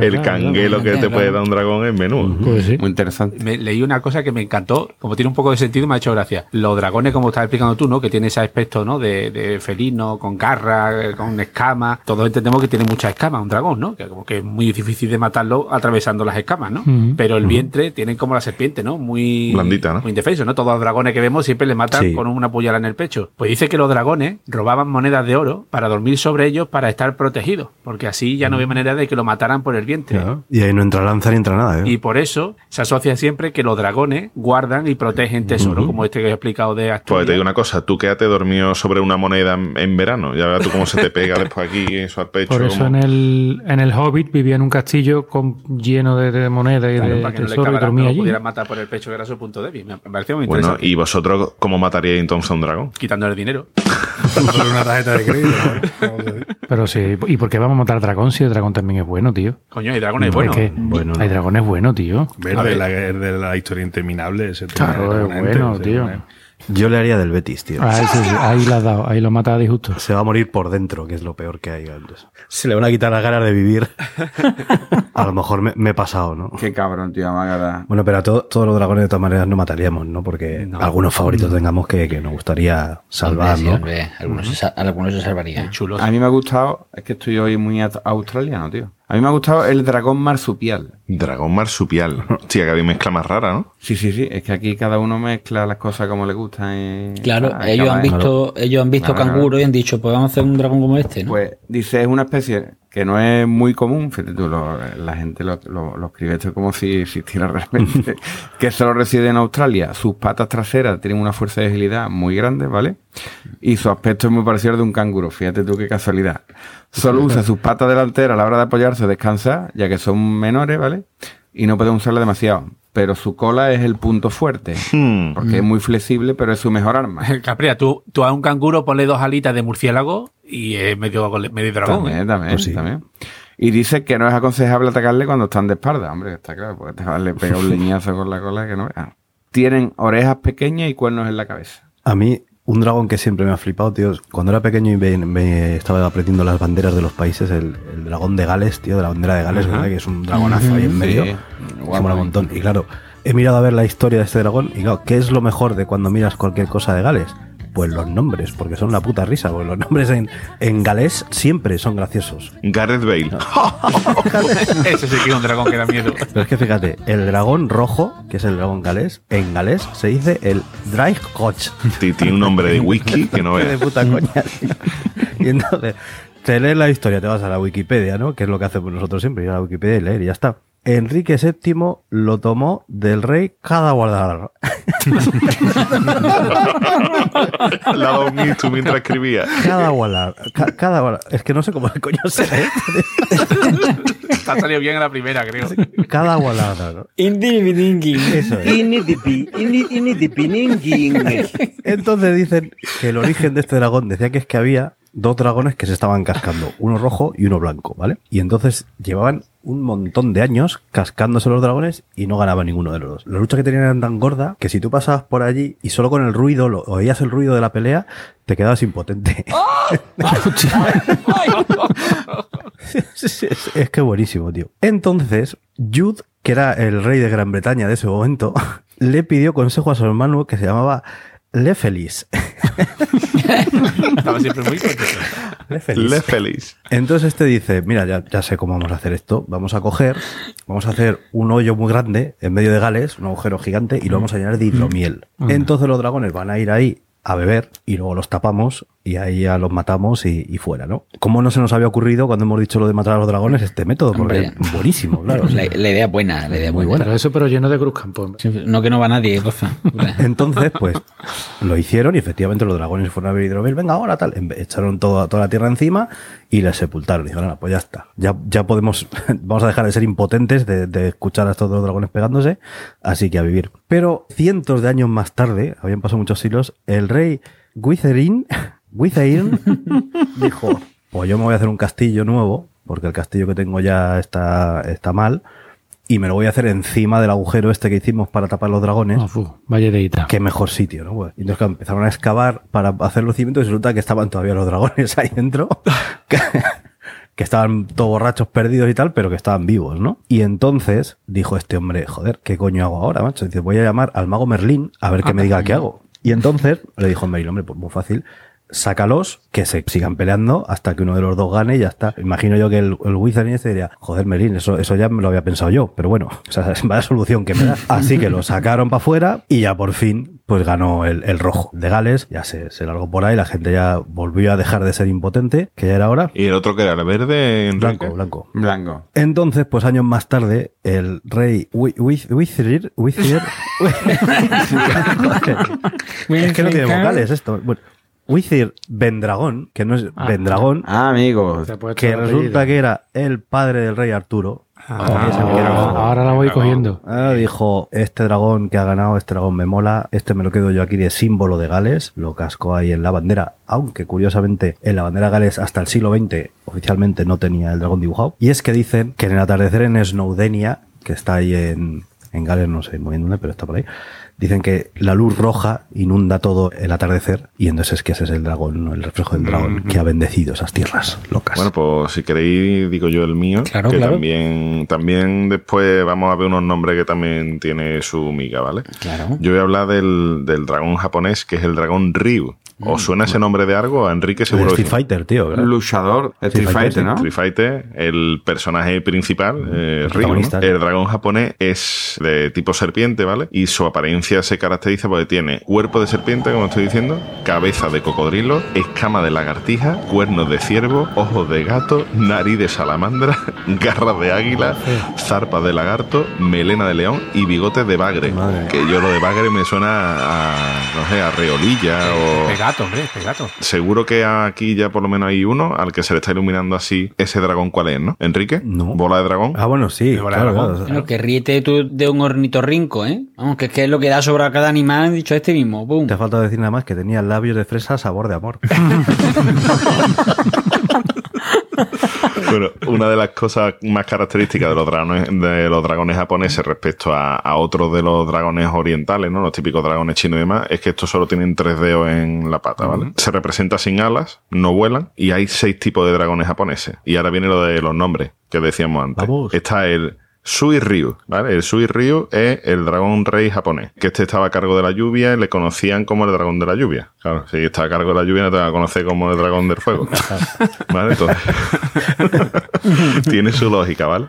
El canguelo que te puede dar un dragón es menudo. Pues sí. Muy interesante. Me leí una cosa que me encantó, como tiene un poco de sentido, me ha hecho gracia. Los dragones, como estás explicando tú, ¿no? Que tiene ese aspecto, ¿no? De, de felino, con garra, con escamas. Todos entendemos que tiene muchas escamas, un dragón, ¿no? Que como que es muy difícil de matarlo atravesando las escamas, ¿no? Pero el vientre tiene como la serpiente, ¿no? Muy Blandita, ¿no? Muy indefenso, ¿no? Todos los dragones que vemos siempre le matan Sí. con una puñalada en el pecho. Pues dice que los dragones robaban monedas de oro para dormir sobre ellos para estar protegidos, porque así ya no había manera de que lo mataran por el vientre. Claro. Y ahí no entra lanza ni entra nada, ¿eh? Y por eso se asocia siempre que los dragones guardan y protegen tesoros, como este que he explicado de Pues Asturias. te digo una cosa, tú quédate dormido sobre una moneda en, verano. Ya verás tú cómo se te pega después aquí, eso al pecho. Por eso como- en el, en el Hobbit vivía en un castillo con, lleno de, de monedas y Claro, de para que no le tesoro y dormía allí. pudieran matar por el pecho, que era su punto débil. Me pareció muy Bueno, interesante. ¿y vosotros cómo mataríais entonces a un dragón? Quitando el dinero. Una tarjeta de crédito. ¿no? A. Pero sí, ¿y por qué vamos a matar al dragón si el dragón también es bueno, tío? Coño, hay dragones Es buenos. que Bueno, hay dragones buenos, tío. Ver A de ver. la, de la historia interminable. Ese Claro, es bueno, tío. Yo le haría del Betis, tío. Ahí, sí, sí, ahí lo has dado, ahí lo mata de justo. Se va a morir por dentro, que es lo peor que hay. Entonces, se le van a quitar las ganas de vivir. a lo mejor me, me he pasado, ¿no? Qué cabrón, tío, Amagada. Bueno, pero a to- todos los dragones de todas maneras no mataríamos, ¿no? Porque algunos favoritos tengamos que, que nos gustaría salvar, Hombre, sí, ¿no? hombre, algunos, se, algunos se salvarían. Chulos. A mí me ha gustado, es que estoy hoy muy australiano, tío. A mí me ha gustado el dragón marsupial. Dragón marsupial. Hostia, que había mezcla más rara, ¿no? Sí, sí, sí, es que aquí cada uno mezcla las cosas como le gustan. y- Claro, Ah, ellos han visto, ellos han visto Claro, canguro y han dicho, pues vamos a hacer un dragón como este, ¿no? Pues dice, es una especie que no es muy común, fíjate tú, lo- la gente lo, lo- lo escribe esto como si existiera realmente, que solo reside en Australia. Sus patas traseras tienen una fuerza de agilidad muy grande, ¿vale? Y su aspecto es muy parecido al de un canguro, fíjate tú qué casualidad. Solo usa sus patas delanteras a la hora de apoyarse o descansar, ya que son menores, ¿vale? Y no puede usarla demasiado. Pero su cola es el punto fuerte, Hmm. porque es muy flexible, pero es su mejor arma. Caprea, tú, tú a un canguro ponle dos alitas de murciélago y es medio, medio dragón. También, ¿eh? también, Pues sí. también. Y dice que no es aconsejable atacarle cuando están de espalda. Hombre, está claro, porque te un leñazo con la cola que no veas. Tienen orejas pequeñas y cuernos en la cabeza. A mí, un dragón que siempre me ha flipado, tío, cuando era pequeño y me, me estaba aprendiendo las banderas de los países, el, el dragón de Gales, tío, de la bandera de Gales. ¿verdad? Que es un dragonazo ahí en medio. Sí, un montón. Y claro, he mirado a ver la historia de este dragón y claro, ¿qué es lo mejor de cuando miras cualquier cosa de Gales? Pues los nombres, porque son la puta risa, porque los nombres en, en galés siempre son graciosos. Gareth Bale. Ese sí que es un dragón que da miedo. Pero es que fíjate, el dragón rojo, que es el dragón galés, en galés se dice el Draigkoch. Ti- Tiene un nombre de whisky que no de veas. puta coña. Y entonces, te lees la historia, te vas a la Wikipedia, ¿no? Que es lo que hacemos nosotros siempre, ir a la Wikipedia y leer y ya está. Enrique VII lo tomó del rey Cadawadar. La dado un mito mientras escribía. Cadawadar. Ca- Cadawadar. Es que no sé cómo coño se lee. Te ha salido bien en la primera, creo. Cadawadar. Indibidingui. Eso es. Entonces dicen que el origen de este dragón decía que es que había dos dragones que se estaban cascando, uno rojo y uno blanco, ¿vale? Y entonces llevaban un montón de años cascándose los dragones y no ganaba ninguno de los dos. La lucha que tenían era tan gorda que si tú pasabas por allí y solo con el ruido, lo, oías el ruido de la pelea, te quedabas impotente. es, es- es que buenísimo, tío. Entonces, Jude, que era el rey de Gran Bretaña de ese momento, le pidió consejo a su hermano que se llamaba Lefelis. Estaba siempre muy contento. Lefelis. Le feliz. Entonces este dice, mira, ya, ya sé cómo vamos a hacer esto. Vamos a coger, vamos a hacer un hoyo muy grande en medio de Gales, un agujero gigante, y lo vamos a llenar de hidromiel. Entonces los dragones van a ir ahí a beber y luego los tapamos y ahí ya los matamos y, y fuera, ¿no? ¿Cómo no se nos había ocurrido cuando hemos dicho lo de matar a los dragones este método? Porque Hombre. buenísimo, claro. La, la idea buena, la idea Muy buena. Pero eso, pero lleno de cruz campo. No que no va nadie, porfa. Entonces, pues, lo hicieron y efectivamente los dragones fueron a ver hidromiel. Venga, ahora tal. Echaron toda, toda la tierra encima y les sepultaron. Dijeron, "Nada, pues ya está. Ya, ya podemos, vamos a dejar de ser impotentes de, de escuchar a estos dos dragones pegándose. Así que a vivir. Pero cientos de años más tarde, habían pasado muchos siglos, el rey Guitherin dijo, pues yo me voy a hacer un castillo nuevo, porque el castillo que tengo ya está, está mal. Y me lo voy a hacer encima del agujero este que hicimos para tapar los dragones. Ah, fu, vaya deita. Qué mejor sitio, ¿no? Pues, y entonces claro, empezaron a excavar para hacer los cimientos y resulta que estaban todavía los dragones ahí dentro. Que, que estaban todos borrachos perdidos y tal, pero que estaban vivos, ¿no? Y entonces dijo este hombre, joder, ¿qué coño hago ahora, macho? Dice, voy a llamar al mago Merlín a ver qué me diga qué hago. Y entonces le dijo Merlín, hombre, pues muy fácil. Sácalos, que se sigan peleando hasta que uno de los dos gane y ya está. Imagino yo que el, el Wizard este diría, joder, Merlín, eso, eso ya me lo había pensado yo, pero bueno, o sea, vaya solución que me da. Así que lo sacaron para afuera y ya por fin, pues ganó el, el rojo de Gales, ya se, se largó por ahí, la gente ya volvió a dejar de ser impotente, que ya era hora. Y el otro que era el verde, Enrique? Blanco, blanco. Blanco. Entonces, pues años más tarde, el rey Wi- Wi- Wizir, Wizir, es que no tiene vocales esto. Bueno, Wizir Vendragón, que no es Ah. Vendragón, Ah, amigo. Que el resulta que era el padre del rey Arturo. Ah, joven. ahora la voy cogiendo. Ah, dijo, este dragón que ha ganado, este dragón me mola, este me lo quedo yo aquí de símbolo de Gales, lo cascó ahí en la bandera, aunque curiosamente en la bandera de Gales hasta el siglo XX oficialmente no tenía el dragón dibujado. Y es que dicen que en el atardecer en Snowdenia, que está ahí en, en Gales, no sé muy bien dónde, pero está por ahí, dicen que la luz roja inunda todo el atardecer y entonces es que ese es el dragón, el reflejo del dragón que ha bendecido esas tierras locas. Bueno, pues si queréis, digo yo el mío. Claro, que claro. También, también después vamos a ver unos nombres que también tiene su miga, ¿vale? Claro. Yo voy a hablar del, del dragón japonés, que es el dragón Ryu. ¿Os suena ese nombre de algo? A Enrique el seguro que Street. Fighter, tío. ¿verdad? Luchador. Street Fighter. ¿no? Street Fighter, el personaje principal, eh, Ryu, ¿no? protagonista, sí. el dragón japonés es de tipo serpiente, ¿vale? Y su apariencia se caracteriza porque tiene cuerpo de serpiente, como estoy diciendo, cabeza de cocodrilo, escama de lagartija, cuernos de ciervo, ojos de gato, nariz de salamandra, garras de águila, zarpa de lagarto, melena de león y bigotes de bagre. Madre. Que yo lo de bagre me suena a, no sé, a reolilla o... Hombre. Seguro que aquí ya por lo menos hay uno al que se le está iluminando así ese dragón cuál es, ¿no? Enrique, No. bola de dragón. Ah, bueno, sí, De de claro, dragón. claro. Bueno, que ríete tú de un ornitorrinco, ¿eh? Vamos, que es que es lo que da sobre a cada animal, dicho este mismo. ¡Pum! Te falta decir nada más que tenía labios de fresa sabor de amor. Bueno, una de las cosas más características de los dragones, de los dragones japoneses respecto a, a otros de los dragones orientales, ¿no? Los típicos dragones chinos y demás, es que estos solo tienen tres dedos en la pata, ¿vale? Se representa sin alas, no vuelan, y hay seis tipos de dragones japoneses. Y ahora viene lo de los nombres que decíamos antes. Vamos. Está el Sui Ryu, ¿vale? El Sui Ryu es el dragón rey japonés, que este estaba a cargo de la lluvia y le conocían como el dragón de la lluvia. Claro, si está a cargo de la lluvia no te van a conocer como el dragón del fuego. ¿Vale? Entonces, tiene su lógica, ¿vale?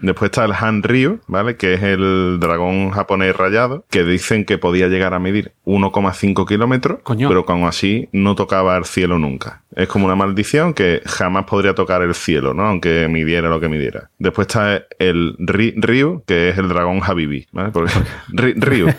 Después está el Han Ryu, ¿vale? Que es el dragón japonés rayado, que dicen que podía llegar a medir 1,5 kilómetros, pero que aún así no tocaba el cielo nunca. Es como una maldición que jamás podría tocar el cielo, ¿no? Aunque midiera lo que midiera. Después está el Ri- Ryu, que es el dragón Habibi, ¿vale? Porque, Ri- Ryu.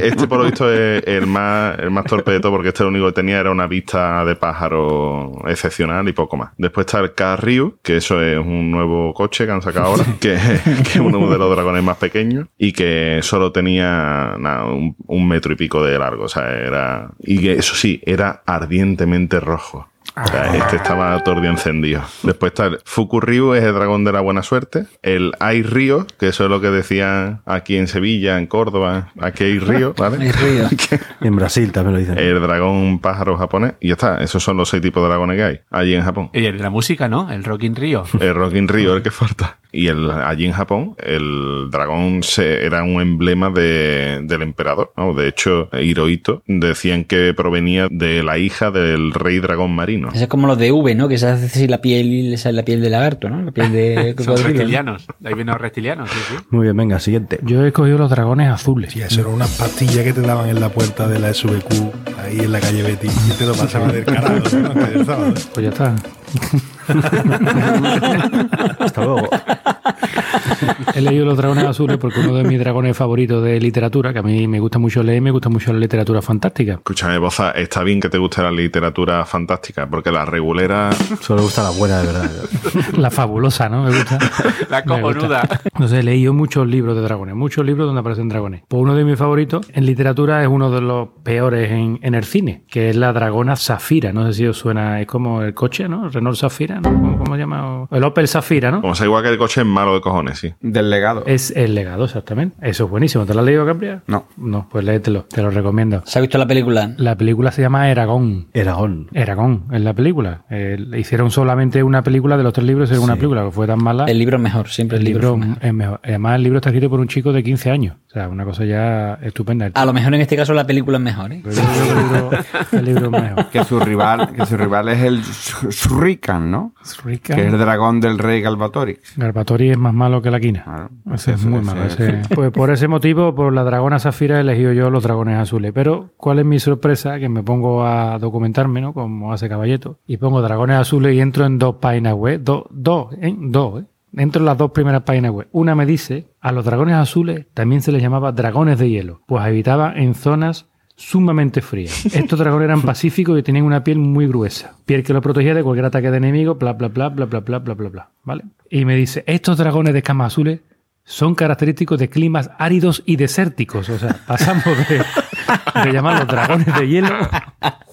Este, por lo visto, es el más, el más torpe de todo, porque este lo único que tenía era una vista de pájaro excepcional y poco más. Después está el K-Ryu, que eso es un nuevo coche que han sacado ahora, que, que es uno de los dragones más pequeños y que solo tenía nada, un, un metro y pico de largo. O sea, era. Y que eso sí, era ardientemente rojo. O sea, este estaba todo el día encendido. Después está el Fukuryu, es el dragón de la buena suerte. El Ai Río, que eso es lo que decían aquí en Sevilla, en Córdoba. Aquí hay río, ¿vale? Hay río. En Brasil también lo dicen. El dragón pájaro japonés. Y ya está. Esos son los seis tipos de dragones que hay allí en Japón. Y el de la música, ¿no? El Rock in Rio. El Rocking Río, el que falta. Y el, allí en Japón, el dragón se, era un emblema de- del emperador. ¿no? De hecho, Hirohito decían que provenía de la hija del rey dragón marino. Ese es como los de V, ¿no? Que se hace así la piel, le sale la piel de lagarto, ¿no? La piel de Son. ¿no? reptilianos. De ahí vienen los reptilianos, sí, sí. Muy bien, venga, siguiente. Yo he escogido los dragones azules. Sí, eso era una pastilla que te daban en la puerta de la SVQ, ahí en la calle Betis, y te lo pasaban del carajo. ¿no? Pues ya está. Hasta luego. He leído Los Dragones Azules porque uno de mis dragones favoritos de literatura, que a mí me gusta mucho leer, me gusta mucho la literatura fantástica. Escúchame, Boza, está bien que te guste la literatura fantástica, porque la regulera Solo gusta la buena, de verdad. La fabulosa, ¿no? Me gusta. La cojonuda. Entonces he leído muchos libros de dragones, muchos libros donde aparecen dragones. Pues uno de mis favoritos en literatura es uno de los peores en, en el cine, que es la dragona Zafira. No sé si os suena, es como el coche, ¿no? Renault Zafira, ¿no? ¿Cómo, cómo se llama? O El Opel Zafira, ¿no? Como sea igual que el coche es malo de cojones, sí. Del legado. Es el legado, exactamente. Eso es buenísimo. ¿Te lo has leído, Gabriel? No. No, pues léetelo, te lo recomiendo. ¿Se ha visto la película? La película se llama Eragón. Eragón. Eragón, en la película. Eh, le hicieron solamente una película de los tres libros, era una película que fue tan mala. El libro es mejor, siempre el, El libro. libro es mejor. es mejor. Además, el libro está escrito por un chico de 15 años. O sea, una cosa ya estupenda. A lo mejor en este caso la película es mejor, ¿eh? El libro, el libro es mejor. Que su rival, que su rival es el Sh- Shuriken, ¿no? Rica. Que es el dragón del rey Galbatorix. Garbatori es más malo que la Claro. Ese es muy ese- malo. ese- Pues por ese motivo, por la dragona Zafira, he elegido yo los dragones azules. Pero, ¿cuál es mi sorpresa? Que me pongo a documentarme, ¿no? Como hace Caballeto. Y pongo dragones azules y entro en dos páginas web. Dos, dos, ¿eh? Dos, ¿eh? Entro en las dos primeras páginas web. Una me dice, a los dragones azules también se les llamaba dragones de hielo, pues habitaban en zonas sumamente frías. Estos dragones eran pacíficos y tenían una piel muy gruesa. Piel que los protegía de cualquier ataque de enemigo, bla, bla, bla, bla, bla, bla, bla, bla, bla. ¿Vale? Y me dice, estos dragones de escamas azules son característicos de climas áridos y desérticos. O sea, pasamos de, de llamarlos dragones de hielo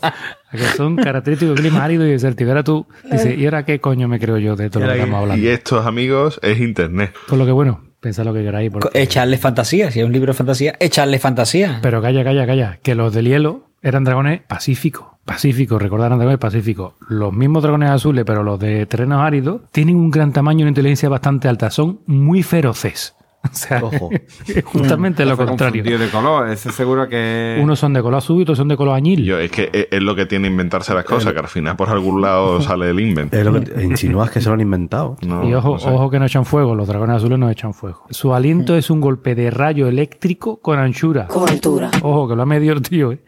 a que son característicos de climas áridos y desérticos. Ahora tú dices, ¿y ahora qué coño me creo yo de todo lo que estamos hablando? Y estos amigos es internet. Por lo que bueno, pensad lo que queráis. porque- Echarle fantasía, si es un libro de fantasía, echarle fantasía. Pero calla, calla, calla. Que los del hielo eran dragones pacíficos. Pacíficos, recordaron dragones pacíficos. Los mismos dragones azules, pero los de terrenos áridos, tienen un gran tamaño y una inteligencia bastante alta. Son muy feroces. O sea, Ojo. es justamente lo contrario. de color. Ese seguro que. Unos son de color azul y otros son de color añil. Yo, es que es, es lo que tiene inventarse las cosas, que al final por algún lado sale el invent. Es lo que insinúas que se lo han inventado. No, y ojo, no sé. ojo que no echan fuego, los dragones azules no echan fuego. Su aliento es un golpe de rayo eléctrico con anchura. Con altura. Ojo, que lo ha medido el tío, ¿eh?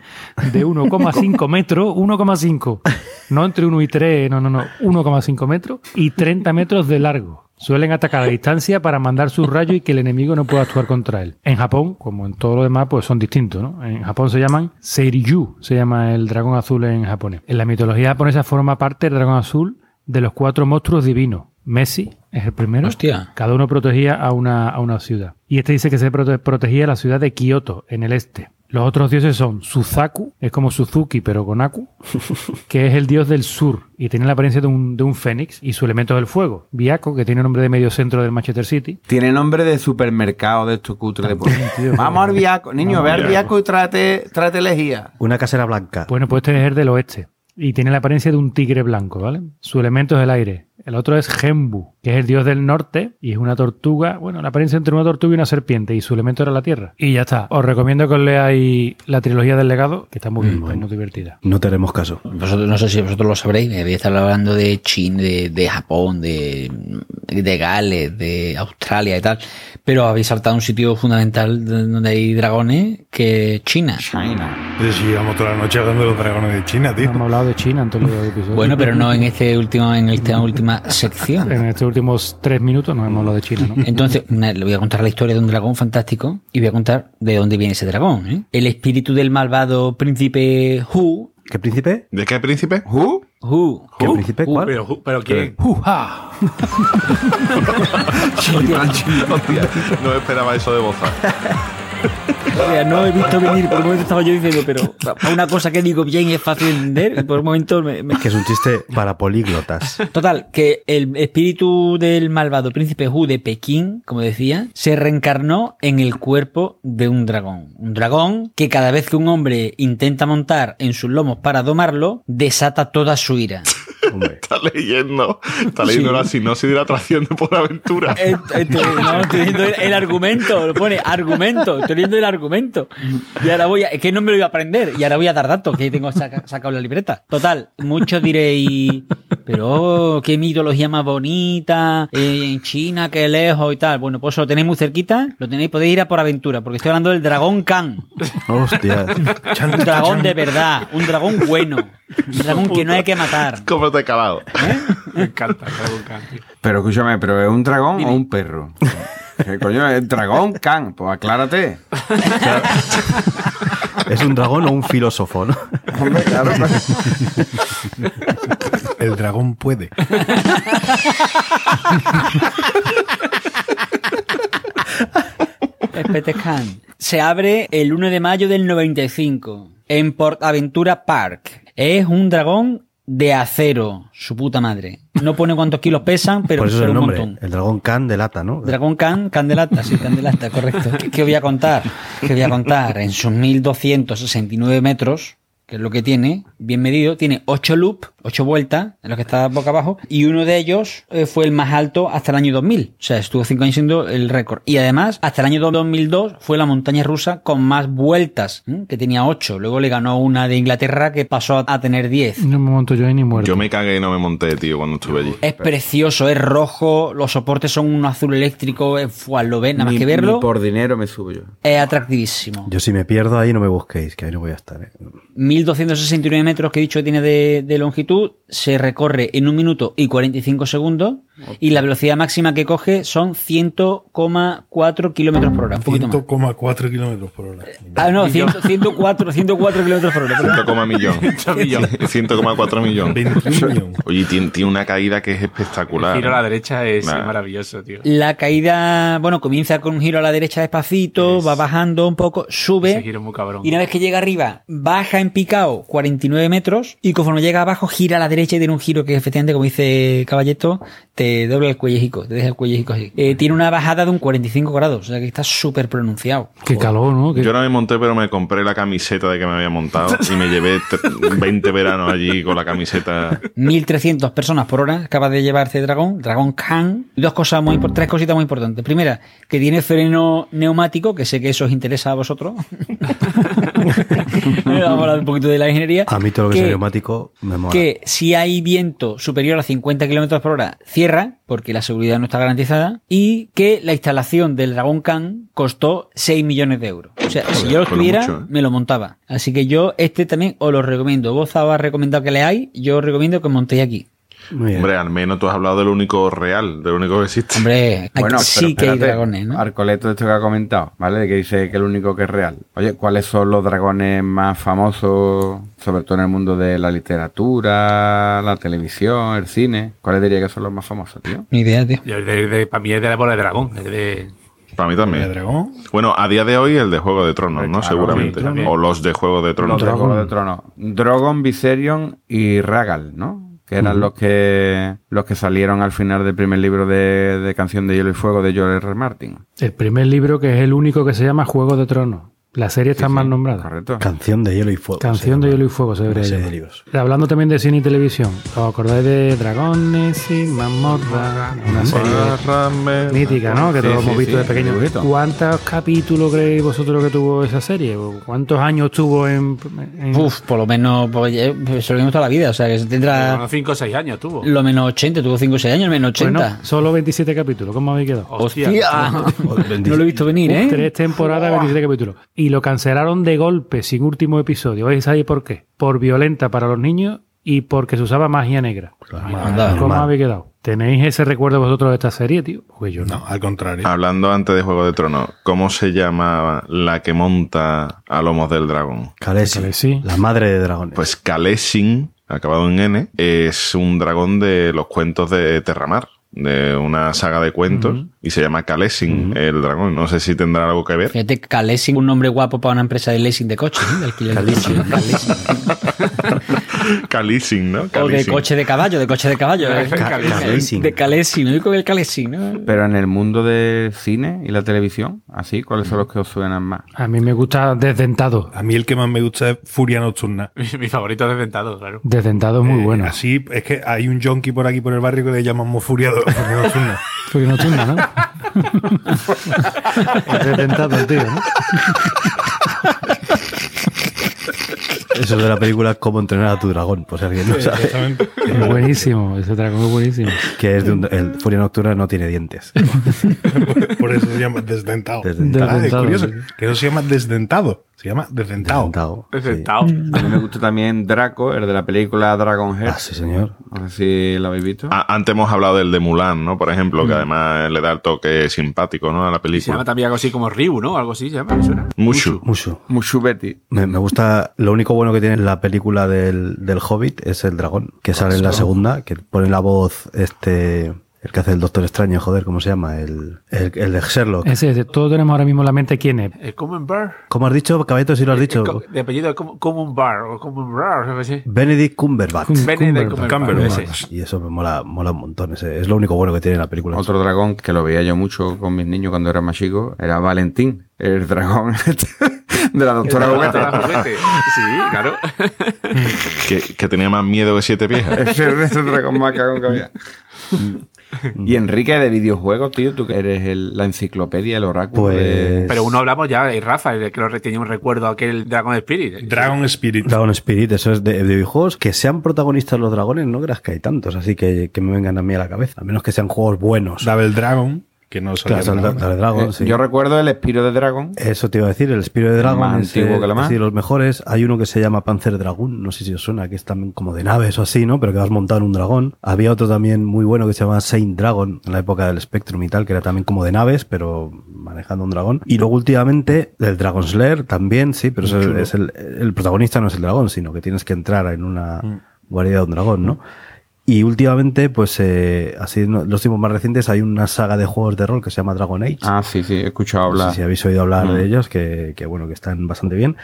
De 1,5 metros, 1,5. No entre 1 y 3, no, no, no. 1,5 metros y 30 metros de largo. Suelen atacar a distancia para mandar sus rayos y que el enemigo no pueda actuar contra él. En Japón, como en todo lo demás, pues son distintos, ¿no? En Japón se llaman Seiryu, se llama el dragón azul en japonés. En la mitología japonesa forma parte el dragón azul de los cuatro monstruos divinos. Messi es el primero. Hostia. Cada uno protegía a una, a una ciudad. Y este dice que se prote- protegía la ciudad de Kioto, en el este. Los otros dioses son Suzaku, es como Suzuki, pero con Aku, que es el dios del sur y tiene la apariencia de un, de un fénix y su elemento es el fuego. Biako, que tiene nombre de medio centro del Manchester City. Tiene nombre de supermercado de estos cutres de por tío. Vamos al Viaco. Niño, ve al. Viaco y tráete, tráete lejía. Una casera blanca. Bueno, pues este es el del oeste y tiene la apariencia de un tigre blanco, ¿vale? Su elemento es el aire. El otro es Genbu, que es el dios del norte y es una tortuga, bueno, la apariencia entre una tortuga y una serpiente y su elemento era la tierra. Y ya está. Os recomiendo que os leáis la trilogía del legado, que está muy bien, es muy divertida. No tenemos caso. Vosotros, no sé si vosotros lo sabréis, me habéis estado hablando de China, de, de Japón, de, de Gales, de Australia y tal, pero habéis saltado a un sitio fundamental de- donde hay dragones, que es China. China. Sí, llevamos toda la noche hablando de los dragones de China, No tío. hemos hablado de China en todos los episodios. Bueno, pero no en este último, en esta última sección. En estos últimos tres minutos no hemos hablado de China, ¿no? Entonces, una- le voy a contar la historia de un dragón fantástico y voy a contar de dónde viene ese dragón. ¿eh? El espíritu del malvado príncipe Hu. ¿Qué príncipe? ¿De qué príncipe? ¿Who? Hu. ¿Qué Hu. príncipe? ¿Cuál? Pero, pero ¿quién? ¡Uja! Hostia, no esperaba eso de Boza. O sea, no he visto venir. Por un momento estaba yo diciendo, pero para una cosa que digo bien es fácil de entender. y Por un momento me- me, Que es un chiste para políglotas. Total, que el espíritu del malvado príncipe Hu de Pekín, como decía, se reencarnó en el cuerpo de un dragón. Un dragón que cada vez que un hombre intenta montar en sus lomos para domarlo, desata toda su ira. Hombre. Está leyendo, está leyendo Sí. la sinopsis de la atracción de por aventura. Eh, eh, no, estoy leyendo el, el argumento, lo pone argumento, estoy leyendo el argumento. Y ahora voy a, es que no me lo iba a aprender, y ahora voy a dar datos, que tengo saca- sacado la libreta. Total, muchos diréis, pero oh, qué mitología más bonita, eh, en China, qué lejos y tal. Bueno, pues lo tenéis muy cerquita, lo tenéis, podéis ir a por aventura, porque estoy hablando del dragón Khan. Hostia. Un dragón de verdad, un dragón bueno, dragón que no hay que matar. ¿Cómo te he calado? Me encanta el Dragon Khan, tío. Pero escúchame, ¿pero es un dragón o un perro? ¿Qué coño es? ¿Dragón? ¿Can? Pues aclárate. Es un dragón o un filósofo, ¿no? Hombre, claro, claro. El dragón puede. Espete Khan. Se abre el 1 de mayo del 95 en Port Aventura Park. Es un dragón de acero, su puta madre. No pone cuántos kilos pesan, pero Por eso es el un nombre. montón. El dragón Khan de lata, ¿no? Dragón Khan, Candelata, sí, Candelata, correcto. ¿Qué, qué voy a contar? ¿Qué voy a contar? En sus 1269 metros, que es lo que tiene, bien medido, tiene 8 loops, 8 vueltas, en los que está boca abajo, y uno de ellos eh, fue el más alto hasta el año 2000. O sea, estuvo 5 años siendo el récord. Y además, hasta el año 2002 fue la montaña rusa con más vueltas, que tenía 8. Luego le ganó una de Inglaterra que pasó a, a tener 10. No me monto yo ahí ni muerto. Yo me cagué y no me monté, tío, cuando estuve allí. Es precioso, es rojo, los soportes son un azul eléctrico, es, fuá, lo ven, nada más Ni- que verlo. ni por dinero me subo yo. Es atractivísimo. Yo si me pierdo ahí no me busquéis, que ahí no voy a estar. ¿eh? 1269 metros que he dicho que tiene de, de longitud, se recorre en un minuto y 45 segundos y la velocidad máxima que coge son 100,4 kilómetros por hora. Un poquito más. 100,4 kilómetros por hora. Ah, no, 100, 104, 104 kilómetros por hora. perdón. 100,4 millón. 100,4 millón. 21 millones. Oye, tiene, tiene una caída que es espectacular. Giro a la derecha es Nah. maravilloso, tío. La caída, bueno, comienza con un giro a la derecha despacito, Es- va bajando un poco, sube. Ese giro es muy cabrón. Y una vez que llega arriba, baja en picado 49 metros y conforme llega abajo, gira a la derecha y tiene un giro que efectivamente, como dice Caballeto, te dobla el cuellejico, te deja el cuellejico así. Eh, tiene una bajada de un 45 grados, o sea que está súper pronunciado. Qué calor, ¿no? Qué- Yo no me monté, pero me compré la camiseta de que me había montado y me llevé tre- 20 veranos allí con la camiseta. 1300 personas por hora acaba de llevarse Dragón, Dragón Khan. Dos cosas muy tres cositas muy importantes. Primera, que tiene freno neumático, que sé que eso os interesa a vosotros. Vamos a hablar un poquito de la ingeniería. A mí todo lo que, es neumático me mola. que si hay viento superior a 50 kilómetros por hora, cierra, porque la seguridad no está garantizada, y que la instalación del Dragon Khan costó 6 millones de euros. O sea, si yo lo fue tuviera, mucho, ¿eh? me lo montaba. Así que yo este también os lo recomiendo. Vos os recomendado que leáis, yo os recomiendo que montéis aquí. Hombre, al menos tú has hablado del único real, del único que existe. Hombre, aquí Bueno, sí pero que hay dragones, ¿no? Arcoleto, esto que ha comentado, ¿vale? De que dice que el único que es real. Oye, ¿cuáles son los dragones más famosos, sobre todo en el mundo de la literatura, la televisión, el cine? ¿Cuáles diría que son los más famosos, tío? Ni idea, tío. Yo, de- de- para mí es de la bola de dragón. es de- Para mí ¿El también. dragón? Bueno, a día de hoy el de Juego de Tronos, ¿no? Claro, Seguramente. sí, o los de Juego de Tronos. Los de Juego de Tronos. Drogon, Viserion y Ragal, ¿no? Que eran los que los que salieron al final del primer libro de, de Canción de Hielo y Fuego de George R. R. Martin. El primer libro que es el único que se llama Juego de Tronos. La serie está Sí, mal sí, nombrada. Correcto. Canción de hielo y fuego. Canción se de hielo y fuego se debería de libros. Hablando también de cine y televisión, ¿os acordáis de Dragones y Mazmorra? Una serie mítica, ¿no? Que Sí, todos sí, hemos visto sí, de pequeño. ¿Cuántos capítulos creéis vosotros que tuvo esa serie? ¿O ¿Cuántos años tuvo en...? en- Uf, por lo menos, pues, eh, pues, se lo vimos toda la vida, o sea que tendrá Unos 5 o 6 años tuvo. lo menos 80, tuvo 5 o 6 años, menos 80. Bueno, solo 27 capítulos. ¿Cómo habéis quedado? ¡Hostia! No lo he visto venir, ¿eh? Tres temporadas, 27 capítulos. Y lo cancelaron de golpe, sin último episodio. ¿Vais a saber por qué? Por violenta para los niños y porque se usaba magia negra. ¿Cómo habéis quedado? ¿Tenéis ese recuerdo vosotros de esta serie, tío? Pues yo no. No, al contrario. Hablando antes de Juego de Tronos, ¿cómo se llama la que monta a lomos del dragón? Khaleesi, Khaleesi. la madre de dragones. Pues Khalesin, acabado en N, es un dragón de los cuentos de Terramar. De una saga de cuentos y se llama Kalesing, el dragón. No sé si tendrá algo que ver. Fíjate, Calesing, un nombre guapo para una empresa de leasing de coche, ¿no? De alquiler de coche, ¿no? Calesing. Kalesing, ¿no? O de Kalesing. coche de caballo, de coche de caballo. ¿eh? De Calesing, me digo el Calesing, ¿no? Pero en el mundo del cine y la televisión, así, ¿cuáles son los que os suenan más? A mí me gusta Desdentado. A mí el que más me gusta es Furia Nocturna. Mi, mi favorito es Desdentado, claro. Desdentado es muy Eh, bueno. Así, es que hay un junkie por aquí por el barrio que le llamamos Furia, Furia Nocturna. Porque no tunda, ¿no? es Desdentado el tío, ¿no? Eso de la película Cómo entrenar a tu dragón, por si alguien no sabe. Exactamente. Es buenísimo, ese dragón es buenísimo. Que es de un, el Furia Nocturna no tiene dientes. Por eso se llama desdentado. Desdentado. Ah, es curioso. sí. Que no se llama desdentado, se llama desdentado. Desdentado. sí. A mí me gusta también Draco, el de la película Dragon Head. Ah, sí, señor. No sé si lo habéis visto. Ah, antes hemos hablado del de Mulan, ¿no? Por ejemplo, que además le da el toque simpático, ¿no? A la Y se película. llama también algo así como Ryu, ¿no? Algo así se llama, ¿me suena? Mushu. Mucho. Mushu Betty. Me, me gusta, lo único bueno que tiene la película del, del Hobbit es el dragón, que sale en la segunda, que pone la voz este, el que hace el Doctor Extraño, joder, ¿cómo se llama? El, el, el de Sherlock. Ese, ese, todos tenemos ahora mismo en la mente quién es. El Common Bar. ¿Cómo has dicho, Cabeto, si lo has dicho? Co- De apellido Common Bar o Common Bar, algo así. Benedict Cumberbatch. Cum- Benedict Cumberbatch. Cumberbatch. Y eso me mola, mola un montón. ese- es lo único bueno que tiene la película. Otro dragón que lo veía yo mucho con mis niños cuando era más chico era Valentín, el dragón de la doctora Juguete. Sí, claro. Que, que tenía más miedo que siete viejas. Ese es el dragón más cagón que había. Y Enrique de videojuegos, tío, tú que eres el- la enciclopedia, el oráculo Pues. de... Pero uno hablamos ya, y Rafa, el que lo tenía un recuerdo aquel Dragon Spirit. Dragon Spirit. Dragon Spirit, eso es de, de videojuegos. Que sean protagonistas los dragones, no creas que hay tantos, así que, que me vengan a mí a la cabeza. A menos que sean juegos buenos. Double Dragon, que no salía Claro, Dragon. Double Dragon, Eh, sí. Yo recuerdo el Espiro de Dragón. Eso te iba a decir, el Espíritu de Dragon Más es, antiguo que la más. es de los mejores. Hay uno que se llama Panzer Dragoon, no sé si os suena, que es también como de naves o así, ¿no? Pero que vas montado en un dragón. Había otro también muy bueno que se llama Saint Dragon, en la época del Spectrum y tal, que era también como de naves, pero manejando un dragón. Y luego últimamente el Dragon Slayer también, sí, pero eso es el, el protagonista no es el dragón, sino que tienes que entrar en una guarida de un dragón, ¿no? Y últimamente, pues eh, así los tiempos más recientes hay una saga de juegos de rol que se llama Dragon Age. Ah, sí, sí, he escuchado No sé hablar. si habéis oído hablar Mm. de ellos, que, que, bueno, que están bastante bien.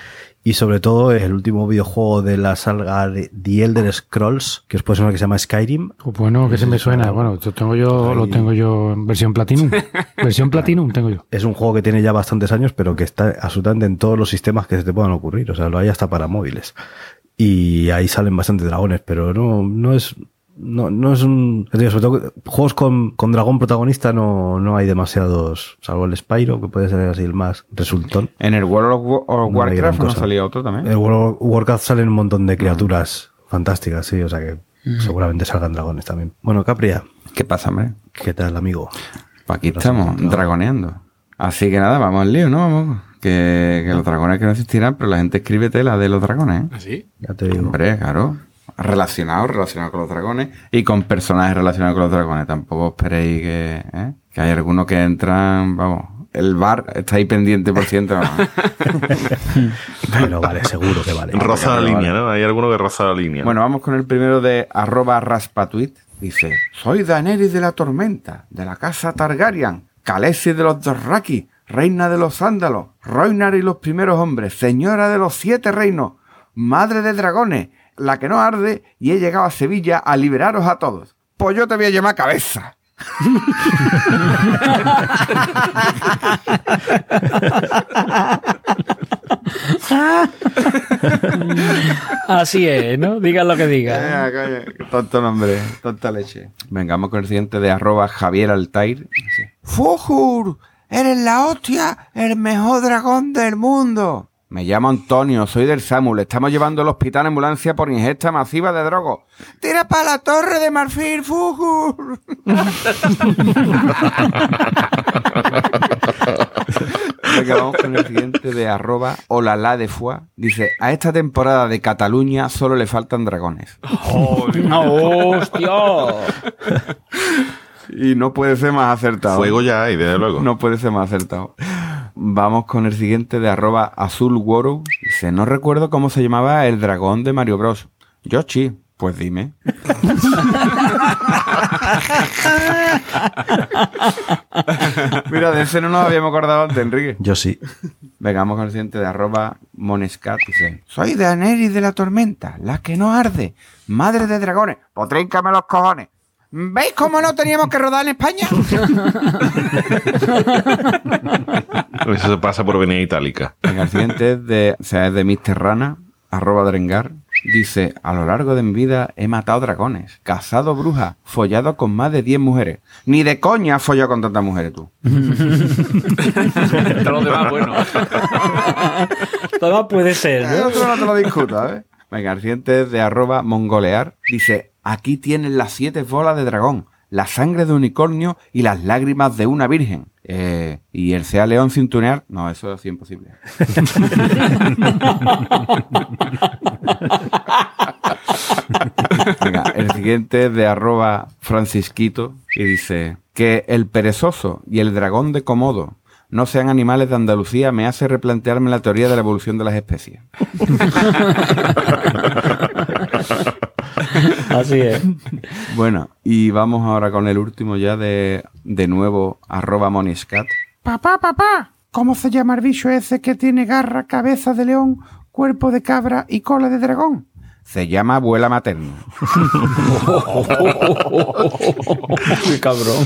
Y sobre todo el último videojuego de la saga de The Elder Scrolls, que os puede sonar que se llama Skyrim. Pues bueno, que se me suena. Bueno, lo tengo yo, lo tengo yo en versión Platinum. versión Platinum tengo yo. Es un juego que tiene ya bastantes años, pero que está absolutamente en todos los sistemas que se te puedan ocurrir. O sea, lo hay hasta para móviles. Y ahí salen bastantes dragones, pero no, no es. No, no es un. sobre todo juegos con, con dragón protagonista no, no hay demasiados. Salvo el Spyro, que puede ser así el más resultón. En el World of, No Warcraft no salía otro también. En el World of Warcraft salen un montón de criaturas fantásticas, sí, o sea que seguramente salgan dragones también. Bueno, Capria, ¿Qué pasa, hombre? ¿qué tal, amigo? Aquí estamos, dragoneando. Así que nada, vamos al lío, ¿no? Vamos. Que, que los dragones que no existirán, pero la gente escribe tela de los dragones, ¿eh? ¿Así? Ya te digo. Hombre, claro. Relacionado, relacionado con los dragones y con personajes relacionados con los dragones. Tampoco esperéis que, ¿eh? que hay algunos que entran, vamos. El bar está ahí pendiente por ciento. Pero vale, seguro que vale. Roza la línea, vale. ¿no? Hay alguno que roza la línea. Bueno, vamos con el primero de arroba raspatweet. Dice, soy Daenerys de la Tormenta, de la casa Targaryen, Khaleesi de los Dothraki, reina de los Sándalos, Roinar y los primeros hombres, señora de los siete reinos, madre de dragones, la que no arde, y he llegado a Sevilla a liberaros a todos. Pues yo te voy a llamar cabeza. Así es, ¿no? Digan lo que digan. Qué Tonto nombre, tonta leche. Venga, vamos con el siguiente de arroba Javier Altair. Fujur, eres la hostia, el mejor dragón del mundo. Me llamo Antonio, soy del Samul. Estamos llevando al hospital en ambulancia por ingesta masiva de drogo. ¡Tira para la torre de marfil, Fujur! Venga, vamos con el siguiente de arroba olala de foie. Dice, a esta temporada de Cataluña solo le faltan dragones. ¡Hostia! Y no puede ser más acertado. Fuego ya hay, desde luego. No puede ser más acertado. Vamos con el siguiente de arroba azul Dice, no recuerdo cómo se llamaba el dragón de Mario Bros. Yoshi. Pues dime. Mira, de ese no nos habíamos acordado antes, Enrique. Yo sí. Venga, vamos con el siguiente de arroba monescat. Dice, soy de Aneris de la Tormenta, la que no arde, madre de dragones. Pues tríncame los cojones. ¿Veis cómo no teníamos que rodar en España? Eso pasa por venir itálica. Venga, el siguiente es de, o sea, es de Mr. Rana, arroba Drengar. Dice, a lo largo de mi vida he matado dragones, cazado brujas, follado con más de 10 mujeres. Ni de coña has follado con tantas mujeres tú. Todo lo demás, bueno. Todo puede ser, ¿no? no te lo discuta, ¿eh? Venga, el siguiente es de arroba mongolear. Dice, aquí tienen las siete bolas de dragón, la sangre de unicornio y las lágrimas de una virgen. Eh, y el sea león sin tunear, no, eso es imposible. Venga, el siguiente es de arroba francisquito y dice que el perezoso y el dragón de Komodo no sean animales de Andalucía me hace replantearme la teoría de la evolución de las especies. Así es. Bueno, y vamos ahora con el último ya de, de nuevo, arroba moniscat. Papá, papá, ¿cómo se llama el bicho ese que tiene garra, cabeza de león, cuerpo de cabra y cola de dragón? Se llama abuela materna. Qué cabrón.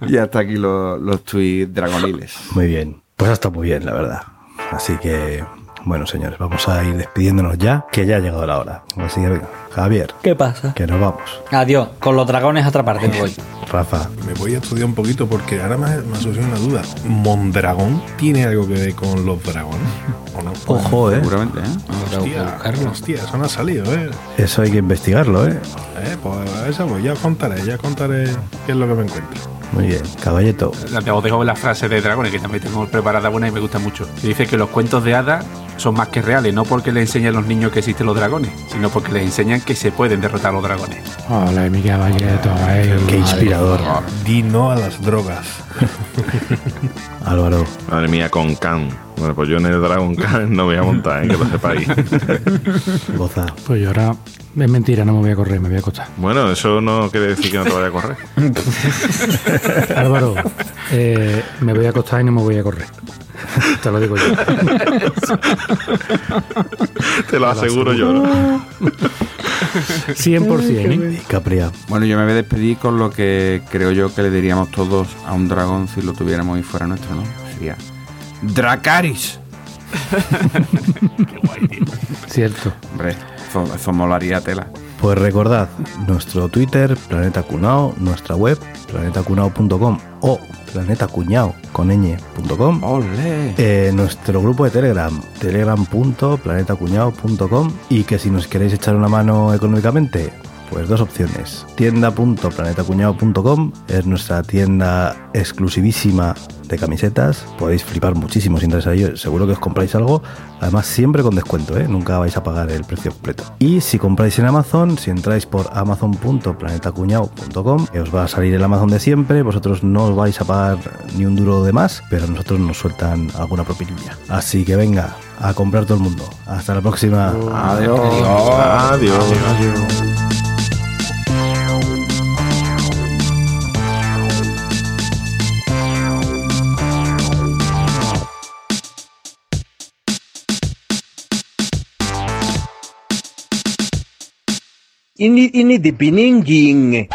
y hasta aquí lo- los tweets dragoniles. Muy bien. Pues está muy bien, la verdad. Así que, bueno, señores, vamos a ir despidiéndonos ya, que ya ha llegado la hora. Así que venga, Javier, ¿Qué pasa? que nos vamos. Adiós. Con los dragones a otra parte voy. Rafa, Me voy a estudiar un poquito porque ahora me, me ha surgido una duda. ¿Mondragón tiene algo que ver con los dragones? ¿O no? ojo, eh. Seguramente, ¿eh? Hostia, hostia, eso no ha salido, ¿eh? Eso hay que investigarlo, eh. Eh, Pues a eso pues ya contaré, ya contaré qué es lo que me encuentro. Muy bien, caballeto. Os dejo la frase de dragones, que también tengo preparada una y me gusta mucho. Que dice que los cuentos de hadas son más que reales, no porque les enseñan a los niños que existen los dragones, sino porque les enseñan que se pueden derrotar a los dragones. Hola, mi caballito. eh. Qué inspirador. Di no a las drogas. Álvaro, Madre mía, con Khan. Bueno, pues yo en el Dragon Khan no voy a montar, ¿eh? que lo sepáis. goza. Pues yo ahora. Es mentira, no me voy a correr, me voy a acostar. bueno, eso no quiere decir que no te vaya a correr. Álvaro, eh, me voy a acostar y no me voy a correr. Te lo digo yo. Te lo aseguro yo. ¿no? 100%, ¿eh? Y Capria. Bueno, yo me voy a despedir con lo que creo yo que le diríamos todos a un dragón si lo tuviéramos ahí fuera nuestro, ¿no? Sería Dracaris. Cierto. Hombre, eso, eso molaría tela. Pues recordad, nuestro Twitter, Planeta Cunao, nuestra web, planetacunao.com o planetacuñao con ñ.com. ¡Ole! Eh, nuestro grupo de Telegram, telegram.planetacuñao.com y que si nos queréis echar una mano económicamente, pues dos opciones. Tienda.planetacuñao.com es nuestra tienda exclusivísima de camisetas. Podéis flipar muchísimo si entráis ahí. Seguro que os compráis algo. Además, siempre con descuento, ¿eh? Nunca vais a pagar el precio completo. Y si compráis en Amazon, si entráis por amazon.planetacuñao.com, os va a salir el Amazon de siempre. Vosotros no os vais a pagar ni un duro de más, pero a nosotros nos sueltan alguna propinilla. Así que venga, a comprar todo el mundo. Hasta la próxima. Adiós. Adiós. Ini ini di pininging.